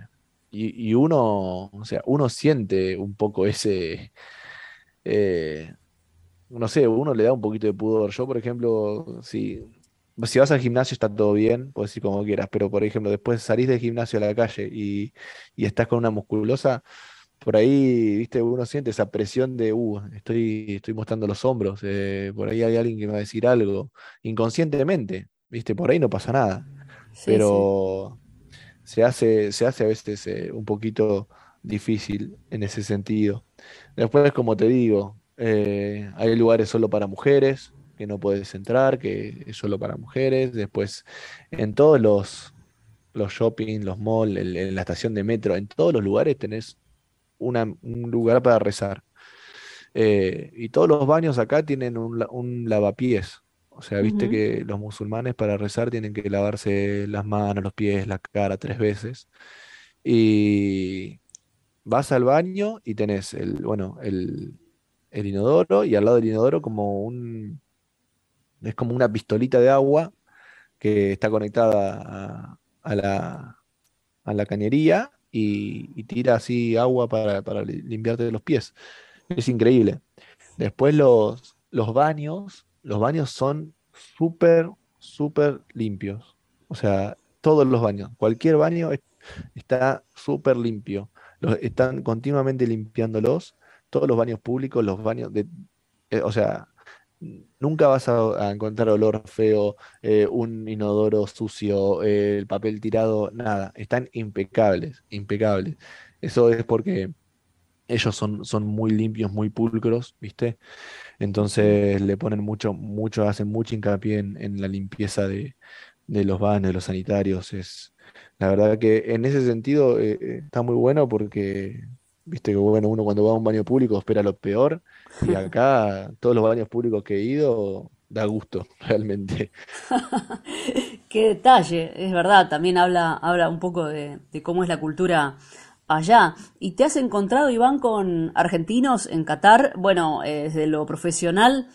y, y uno, o sea, uno siente un poco ese, eh, no sé, uno le da un poquito de pudor. Yo, por ejemplo, si, si vas al gimnasio está todo bien, puedes ir como quieras, pero por ejemplo, después salís del gimnasio a la calle y, y estás con una musculosa, por ahí, viste, uno siente esa presión de, uh, estoy, estoy mostrando los hombros, eh, por ahí hay alguien que me va a decir algo, inconscientemente, viste, por ahí no pasa nada, Sí, sí. pero se hace, se hace a veces eh, un poquito difícil en ese sentido. Después, como te digo, eh, hay lugares solo para mujeres, que no puedes entrar, que es solo para mujeres. Después, en todos los, los shopping, los malls, en la estación de metro, en todos los lugares tenés una- un lugar para rezar. Eh, y todos los baños acá tienen un, un lavapiés. O sea, viste que los musulmanes para rezar tienen que lavarse las manos, los pies, la cara tres veces. Y vas al baño y tenés el, bueno, el, el inodoro y al lado del inodoro como un, es como una pistolita de agua que está conectada a, la, a la cañería y, tira así agua para, para li- limpiarte los pies. Es increíble. Después los, los baños, los baños son súper, súper limpios. O sea, todos los baños, cualquier baño es- está súper limpio. Están continuamente limpiándolos. Todos los baños públicos, los baños de, eh, o sea, nunca vas a, encontrar olor feo, eh, un inodoro sucio, eh, el papel tirado, nada. Están impecables, impecables. Eso es porque ellos son, son muy limpios, muy pulcros, ¿viste? Entonces le ponen mucho, mucho, hacen mucho hincapié en, en la limpieza de, de los baños, de los sanitarios. Es, la verdad que en ese sentido eh, está muy bueno porque, viste que bueno, uno cuando va a un baño público espera lo peor y acá todos los baños públicos que he ido da gusto, realmente. Qué detalle, es verdad, también habla, habla un poco de, cómo es la cultura allá. ¿Y te has encontrado, Iván, con argentinos en Qatar? Bueno, eh, desde lo profesional,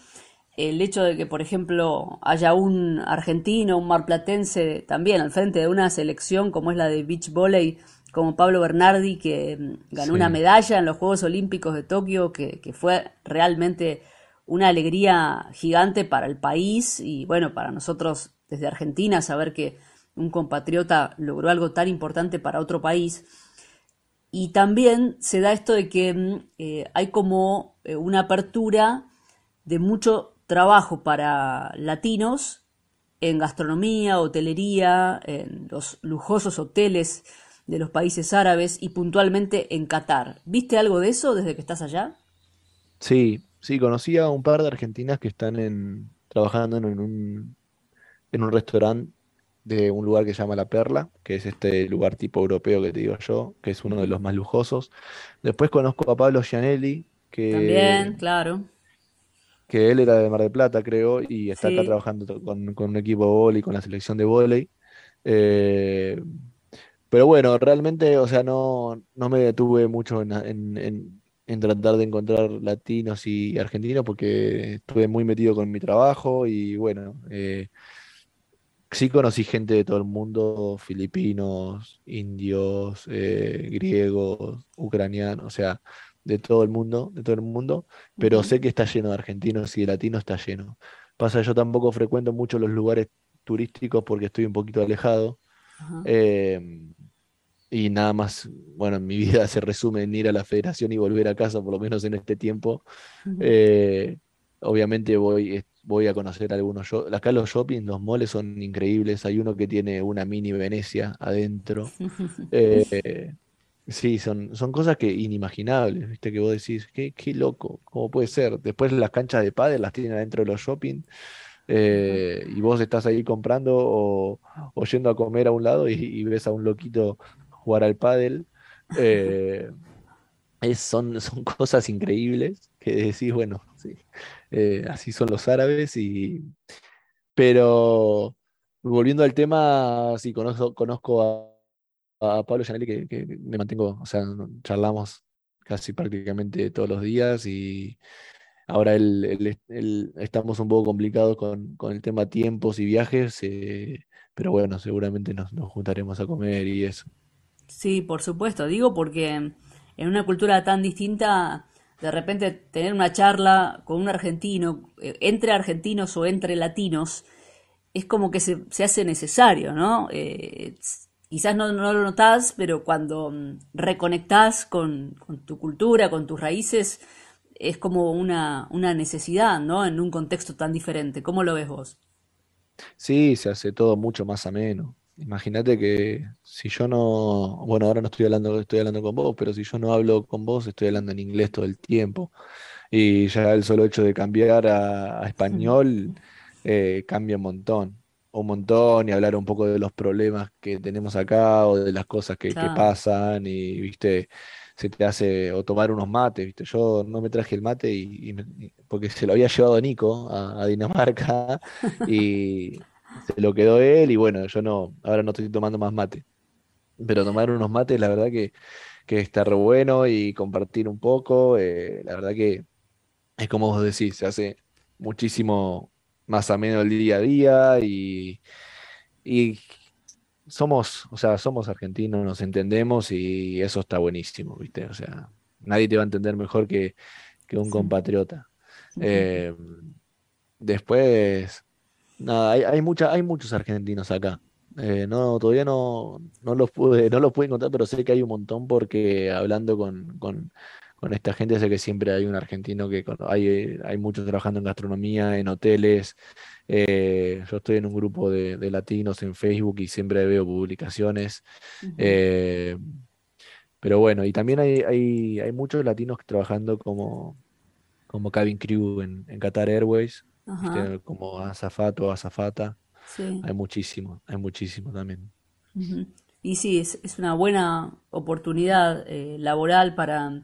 el hecho de que, por ejemplo, haya un argentino, un marplatense también al frente de una selección como es la de beach volley, como Pablo Bernardi, que mm, ganó una medalla en los Juegos Olímpicos de Tokio, que, que fue realmente una alegría gigante para el país y bueno, para nosotros desde Argentina, saber que un compatriota logró algo tan importante para otro país. Y también se da esto de que mm, eh, hay como eh, una apertura de mucho trabajo para latinos en gastronomía, hotelería, en los lujosos hoteles de los países árabes y puntualmente en Qatar. ¿Viste algo de eso desde que estás allá? Sí, sí, conocí a un par de argentinas que están en, trabajando en un, en un restaurante de un lugar que se llama La Perla, que es este lugar tipo europeo que te digo yo, que es uno de los más lujosos. Después conozco a Pablo Gianelli, que... También, claro. Que él era de Mar del Plata, creo, y está acá trabajando con, un equipo de vóley, con la selección de vóley. Eh, pero bueno, realmente, o sea, no, no me detuve mucho en, en, en, tratar de encontrar latinos y argentinos porque estuve muy metido con mi trabajo y bueno, eh, sí conocí gente de todo el mundo, filipinos, indios, eh, griegos, ucranianos, o sea, de todo el mundo, de todo el mundo, pero sé que está lleno de argentinos y de latinos está lleno. Pasa, yo tampoco frecuento mucho los lugares turísticos porque estoy un poquito alejado. Y nada más, bueno, mi vida se resume en ir a la federación y volver a casa, por lo menos en este tiempo. Eh, obviamente voy, voy a conocer algunos. Acá los shopping, los moles son increíbles. Hay uno que tiene una mini Venecia adentro. Eh, sí, son, son cosas que inimaginables, ¿viste? Que vos decís, qué, qué loco, ¿cómo puede ser? Después las canchas de pádel las tienen adentro de los shopping. Eh, y vos estás ahí comprando o, yendo a comer a un lado y, ves a un loquito jugar al pádel. Eh, son, son cosas increíbles que decís, bueno, eh, así son los árabes, y, pero volviendo al tema, sí, conozco, a, Pablo Janelli, que, me mantengo, o sea, charlamos casi prácticamente todos los días y ahora estamos un poco complicados con, el tema tiempos y viajes, eh, pero bueno, seguramente nos, nos juntaremos a comer y eso. Sí, por supuesto, digo porque en una cultura tan distinta de repente tener una charla con un argentino, eh, entre argentinos o entre latinos, es como que se, hace necesario, ¿no? Eh, quizás no, lo notás, pero cuando mm, reconectás con, tu cultura, con tus raíces, es como una, una necesidad, ¿no? En un contexto tan diferente. ¿Cómo lo ves vos? Sí, se hace todo mucho más ameno. Imagínate que si yo no, bueno, ahora no estoy hablando, estoy hablando con vos, pero si yo no hablo con vos, estoy hablando en inglés todo el tiempo. Y ya el solo hecho de cambiar a, español eh, cambia un montón, un montón, y hablar un poco de los problemas que tenemos acá o de las cosas que, pasan, y viste, se te hace, o tomar unos mates, viste. Yo no me traje el mate y, porque se lo había llevado Nico a Dinamarca y se lo quedó él y bueno, yo no, ahora no estoy tomando más mate. Pero tomar unos mates, la verdad que, está re bueno y compartir un poco, eh, la verdad que es como vos decís, se hace muchísimo más ameno el día a día y, y somos, o sea, somos argentinos, nos entendemos y eso está buenísimo, ¿viste? O sea, nadie te va a entender mejor que, un compatriota. Eh, después, Nada, hay, hay, mucha, hay muchos argentinos acá. Eh, no, todavía no, no los pude, no los pude encontrar, pero sé que hay un montón porque hablando con, con, esta gente sé que siempre hay un argentino que hay, hay muchos trabajando en gastronomía, en hoteles. Eh, yo estoy en un grupo de, latinos en Facebook y siempre veo publicaciones. Eh, pero bueno, y también hay, hay, hay muchos latinos trabajando como, como cabin crew en, en Qatar Airways como azafato o azafata. Hay muchísimo, hay muchísimo también. Y sí, es, es, una buena oportunidad eh, laboral para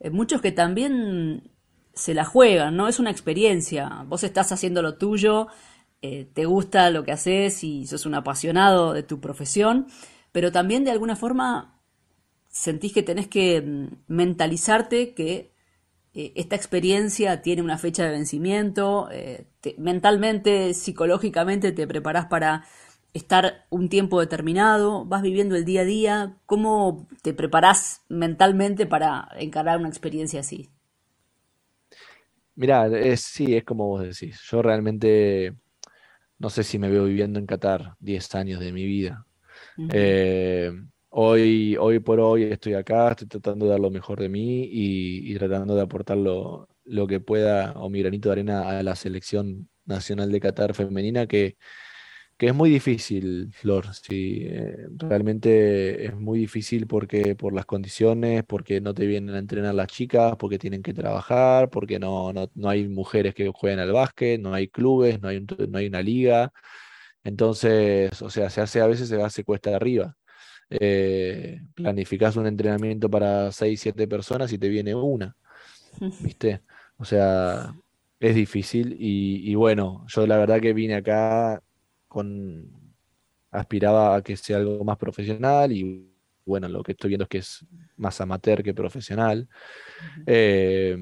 eh, muchos que también se la juegan, ¿no? Es una experiencia. Vos estás haciendo lo tuyo, eh, te gusta lo que haces y sos un apasionado de tu profesión, pero también de alguna forma sentís que tenés que mm, mentalizarte que eh, esta experiencia tiene una fecha de vencimiento, eh, mentalmente, psicológicamente te preparás para estar un tiempo determinado, vas viviendo el día a día, ¿cómo te preparás mentalmente para encarar una experiencia así? Mirá, es, sí, es como vos decís. Yo realmente no sé si me veo viviendo en Qatar 10 años de mi vida. Eh, hoy, hoy por hoy estoy acá, estoy tratando de dar lo mejor de mí y, tratando de aportar lo, que pueda o mi granito de arena a la selección nacional de Qatar femenina que es muy difícil, Flor, sí, eh, realmente es muy difícil porque por las condiciones, porque no te vienen a entrenar las chicas, porque tienen que trabajar, porque no, no, hay mujeres que jueguen al básquet, no hay clubes, no hay, no hay una liga. Entonces, o sea, se hace a veces se hace cuesta arriba. Eh, planificas un entrenamiento para 6, 7 personas y te viene una, ¿viste? O sea, es difícil y, y bueno, yo la verdad que vine acá con aspiraba a que sea algo más profesional y bueno, lo que estoy viendo es que es más amateur que profesional. Eh,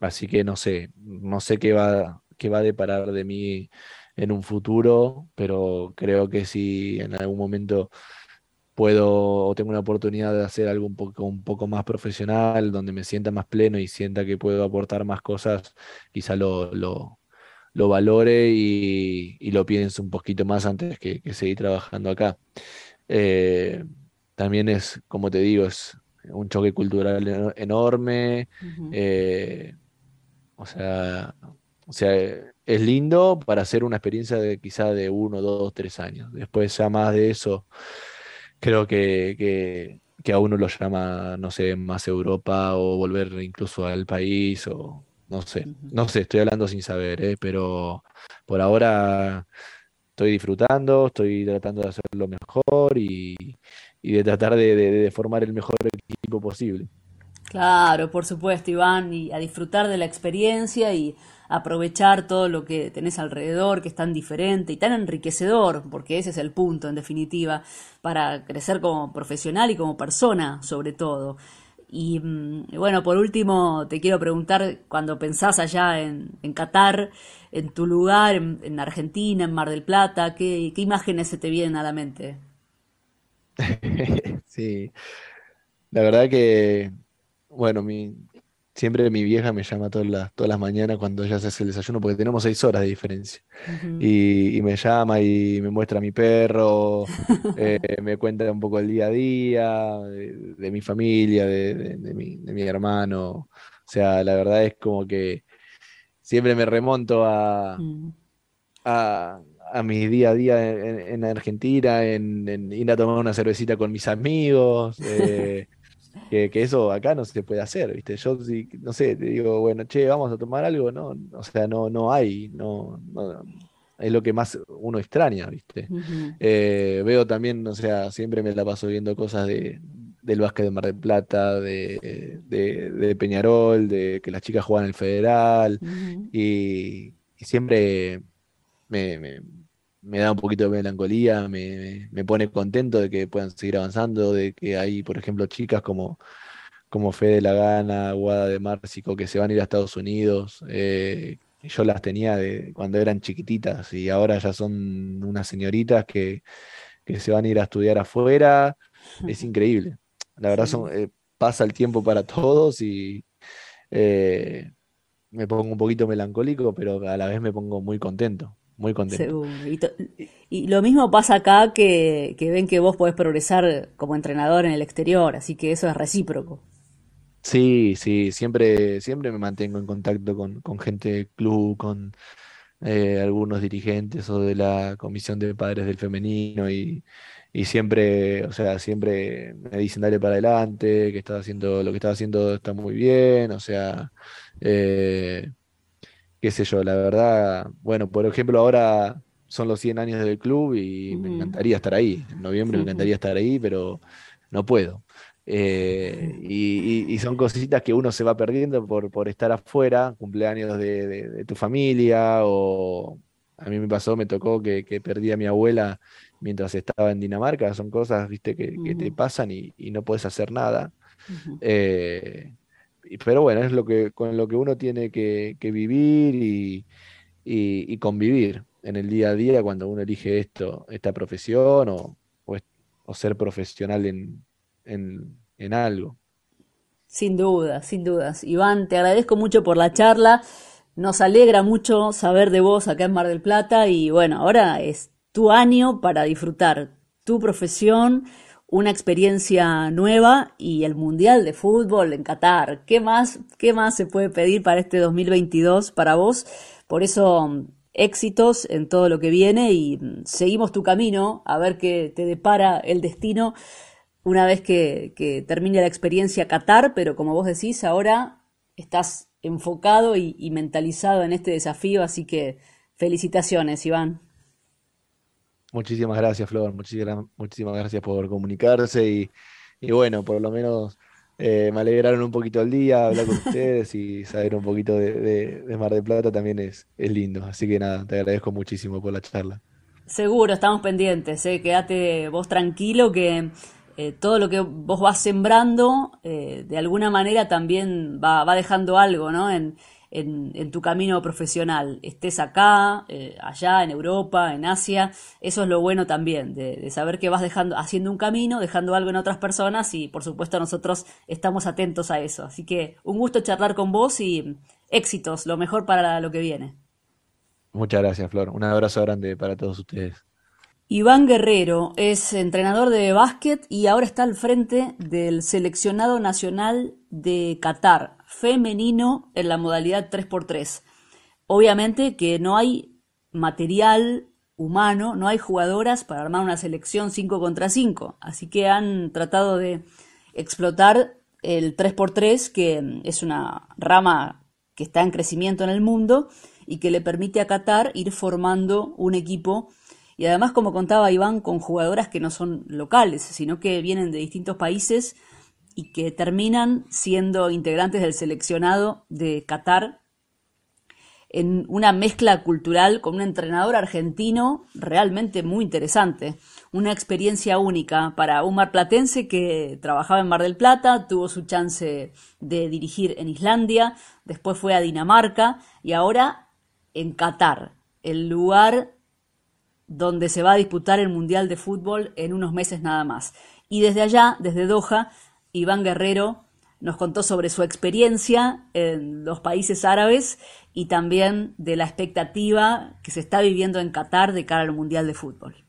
así que no sé, no sé qué va, qué va a deparar de mí en un futuro, pero creo que si en algún momento puedo o tengo una oportunidad de hacer algo un poco, un poco más profesional, donde me sienta más pleno y sienta que puedo aportar más cosas, quizá lo, lo, lo valore y, lo piense un poquito más antes que, seguir trabajando acá. Eh, también es, como te digo, es un choque cultural enorme. Eh, o sea, o sea, es lindo para hacer una experiencia de quizá de uno, dos, tres años. Después ya más de eso, creo que, que a uno lo llama, no sé, más Europa o volver incluso al país o, no sé, no sé, estoy hablando sin saber, ¿eh? pero por ahora estoy disfrutando, estoy tratando de hacer lo mejor y, de tratar de, formar el mejor equipo posible. Claro, por supuesto, Iván, y a disfrutar de la experiencia y aprovechar todo lo que tenés alrededor, que es tan diferente y tan enriquecedor, porque ese es el punto, en definitiva, para crecer como profesional y como persona, sobre todo. Y mm, bueno, por último, te quiero preguntar, cuando pensás allá en, en Qatar, en tu lugar, en, Argentina, en Mar del Plata, ¿qué, ¿qué, imágenes se te vienen a la mente? sí, la verdad que, bueno, mi, Siempre mi vieja me llama todas las, todas las mañanas cuando ella hace el desayuno, porque tenemos seis horas de diferencia. y, me llama y me muestra a mi perro, eh, me cuenta un poco el día a día, de, mi familia, de, mi, de, mi, hermano. O sea, la verdad es como que siempre me remonto a, mm. a, a mi día a día en, Argentina, en, ir a tomar una cervecita con mis amigos. Eh, que, eso acá no se puede hacer, ¿viste? Yo, no sé, te digo, bueno, che, vamos a tomar algo, no, o sea, no, no hay, no, es lo que más uno extraña, ¿viste? Eh, veo también, o sea, siempre me la paso viendo cosas de, del básquet de Mar del Plata, de, de, Peñarol, de que las chicas juegan el Federal, y, siempre me me da un poquito de melancolía, me, pone contento de que puedan seguir avanzando, de que hay, por ejemplo, chicas como, como Fede La Gana, Guada de Márcico, que se van a ir a Estados Unidos. Eh, yo las tenía de cuando eran chiquititas y ahora ya son unas señoritas que, se van a ir a estudiar afuera. Es increíble. La verdad, son, eh, pasa el tiempo para todos y eh, me pongo un poquito melancólico, pero a la vez me pongo muy contento muy contento. Y, lo mismo pasa acá que, ven que vos podés progresar como entrenador en el exterior, así que eso es recíproco. Sí, sí, siempre, siempre me mantengo en contacto con, con gente del club, con eh, algunos dirigentes o de la comisión de padres del femenino y, y siempre, o sea, siempre me dicen dale para adelante, que estás haciendo, lo que estás haciendo está muy bien, o sea, eh, qué sé yo, la verdad, bueno, por ejemplo, ahora son los 100 años del club y me encantaría estar ahí. En noviembre me encantaría estar ahí, pero no puedo. Eh, y, son cositas que uno se va perdiendo por, por estar afuera, cumpleaños de, tu familia o a mí me pasó, me tocó que, perdí a mi abuela mientras estaba en Dinamarca. Son cosas, viste, que, te pasan y, no puedes hacer nada. Eh, pero bueno, es lo que, con lo que uno tiene que, vivir y, convivir en el día a día cuando uno elige esto, esta profesión o, ser profesional en algo. Sin duda, sin dudas. Iván, te agradezco mucho por la charla. Nos alegra mucho saber de vos acá en Mar del Plata y bueno, ahora es tu año para disfrutar tu profesión, una experiencia nueva y el Mundial de Fútbol en Qatar. ¿Qué más, qué más se puede pedir para este 2022 para vos? Por eso, éxitos en todo lo que viene y seguimos tu camino a ver qué te depara el destino una vez que, que termine la experiencia Qatar, pero como vos decís, ahora estás enfocado y, mentalizado en este desafío, así que felicitaciones, Iván. Muchísimas gracias, Flor. Muchísimas, muchísimas gracias por comunicarse y, y bueno, por lo menos eh, me alegraron un poquito el día, hablar con ustedes y saber un poquito de, de, Mar del Plata también es, es, lindo. Así que nada, te agradezco muchísimo por la charla. Seguro, estamos pendientes. ¿eh? Quédate vos tranquilo que eh, todo lo que vos vas sembrando, eh, de alguna manera también va, dejando algo ¿no? en, tu camino profesional. Estés acá, eh, allá, en Europa, en Asia, eso es lo bueno también, de, saber que vas dejando, haciendo un camino, dejando algo en otras personas y por supuesto nosotros estamos atentos a eso. Así que un gusto charlar con vos y éxitos, lo mejor para lo que viene. Muchas gracias, Flor. Un abrazo grande para todos ustedes. Iván Guerrero es entrenador de básquet y ahora está al frente del seleccionado nacional de Qatar, femenino en la modalidad 3x3. Obviamente que no hay material humano, no hay jugadoras para armar una selección 5 contra 5, así que han tratado de explotar el 3x3, que es una rama que está en crecimiento en el mundo y que le permite a Qatar ir formando un equipo y además, como contaba Iván, con jugadoras que no son locales, sino que vienen de distintos países y que terminan siendo integrantes del seleccionado de Qatar en una mezcla cultural con un entrenador argentino realmente muy interesante. Una experiencia única para un marplatense que trabajaba en Mar del Plata, tuvo su chance de dirigir en Islandia, después fue a Dinamarca y ahora en Qatar, el lugar donde se va a disputar el Mundial de Fútbol en unos meses nada más. Y desde allá, desde Doha, Iván Guerrero nos contó sobre su experiencia en los países árabes y también de la expectativa que se está viviendo en Qatar de cara al Mundial de Fútbol.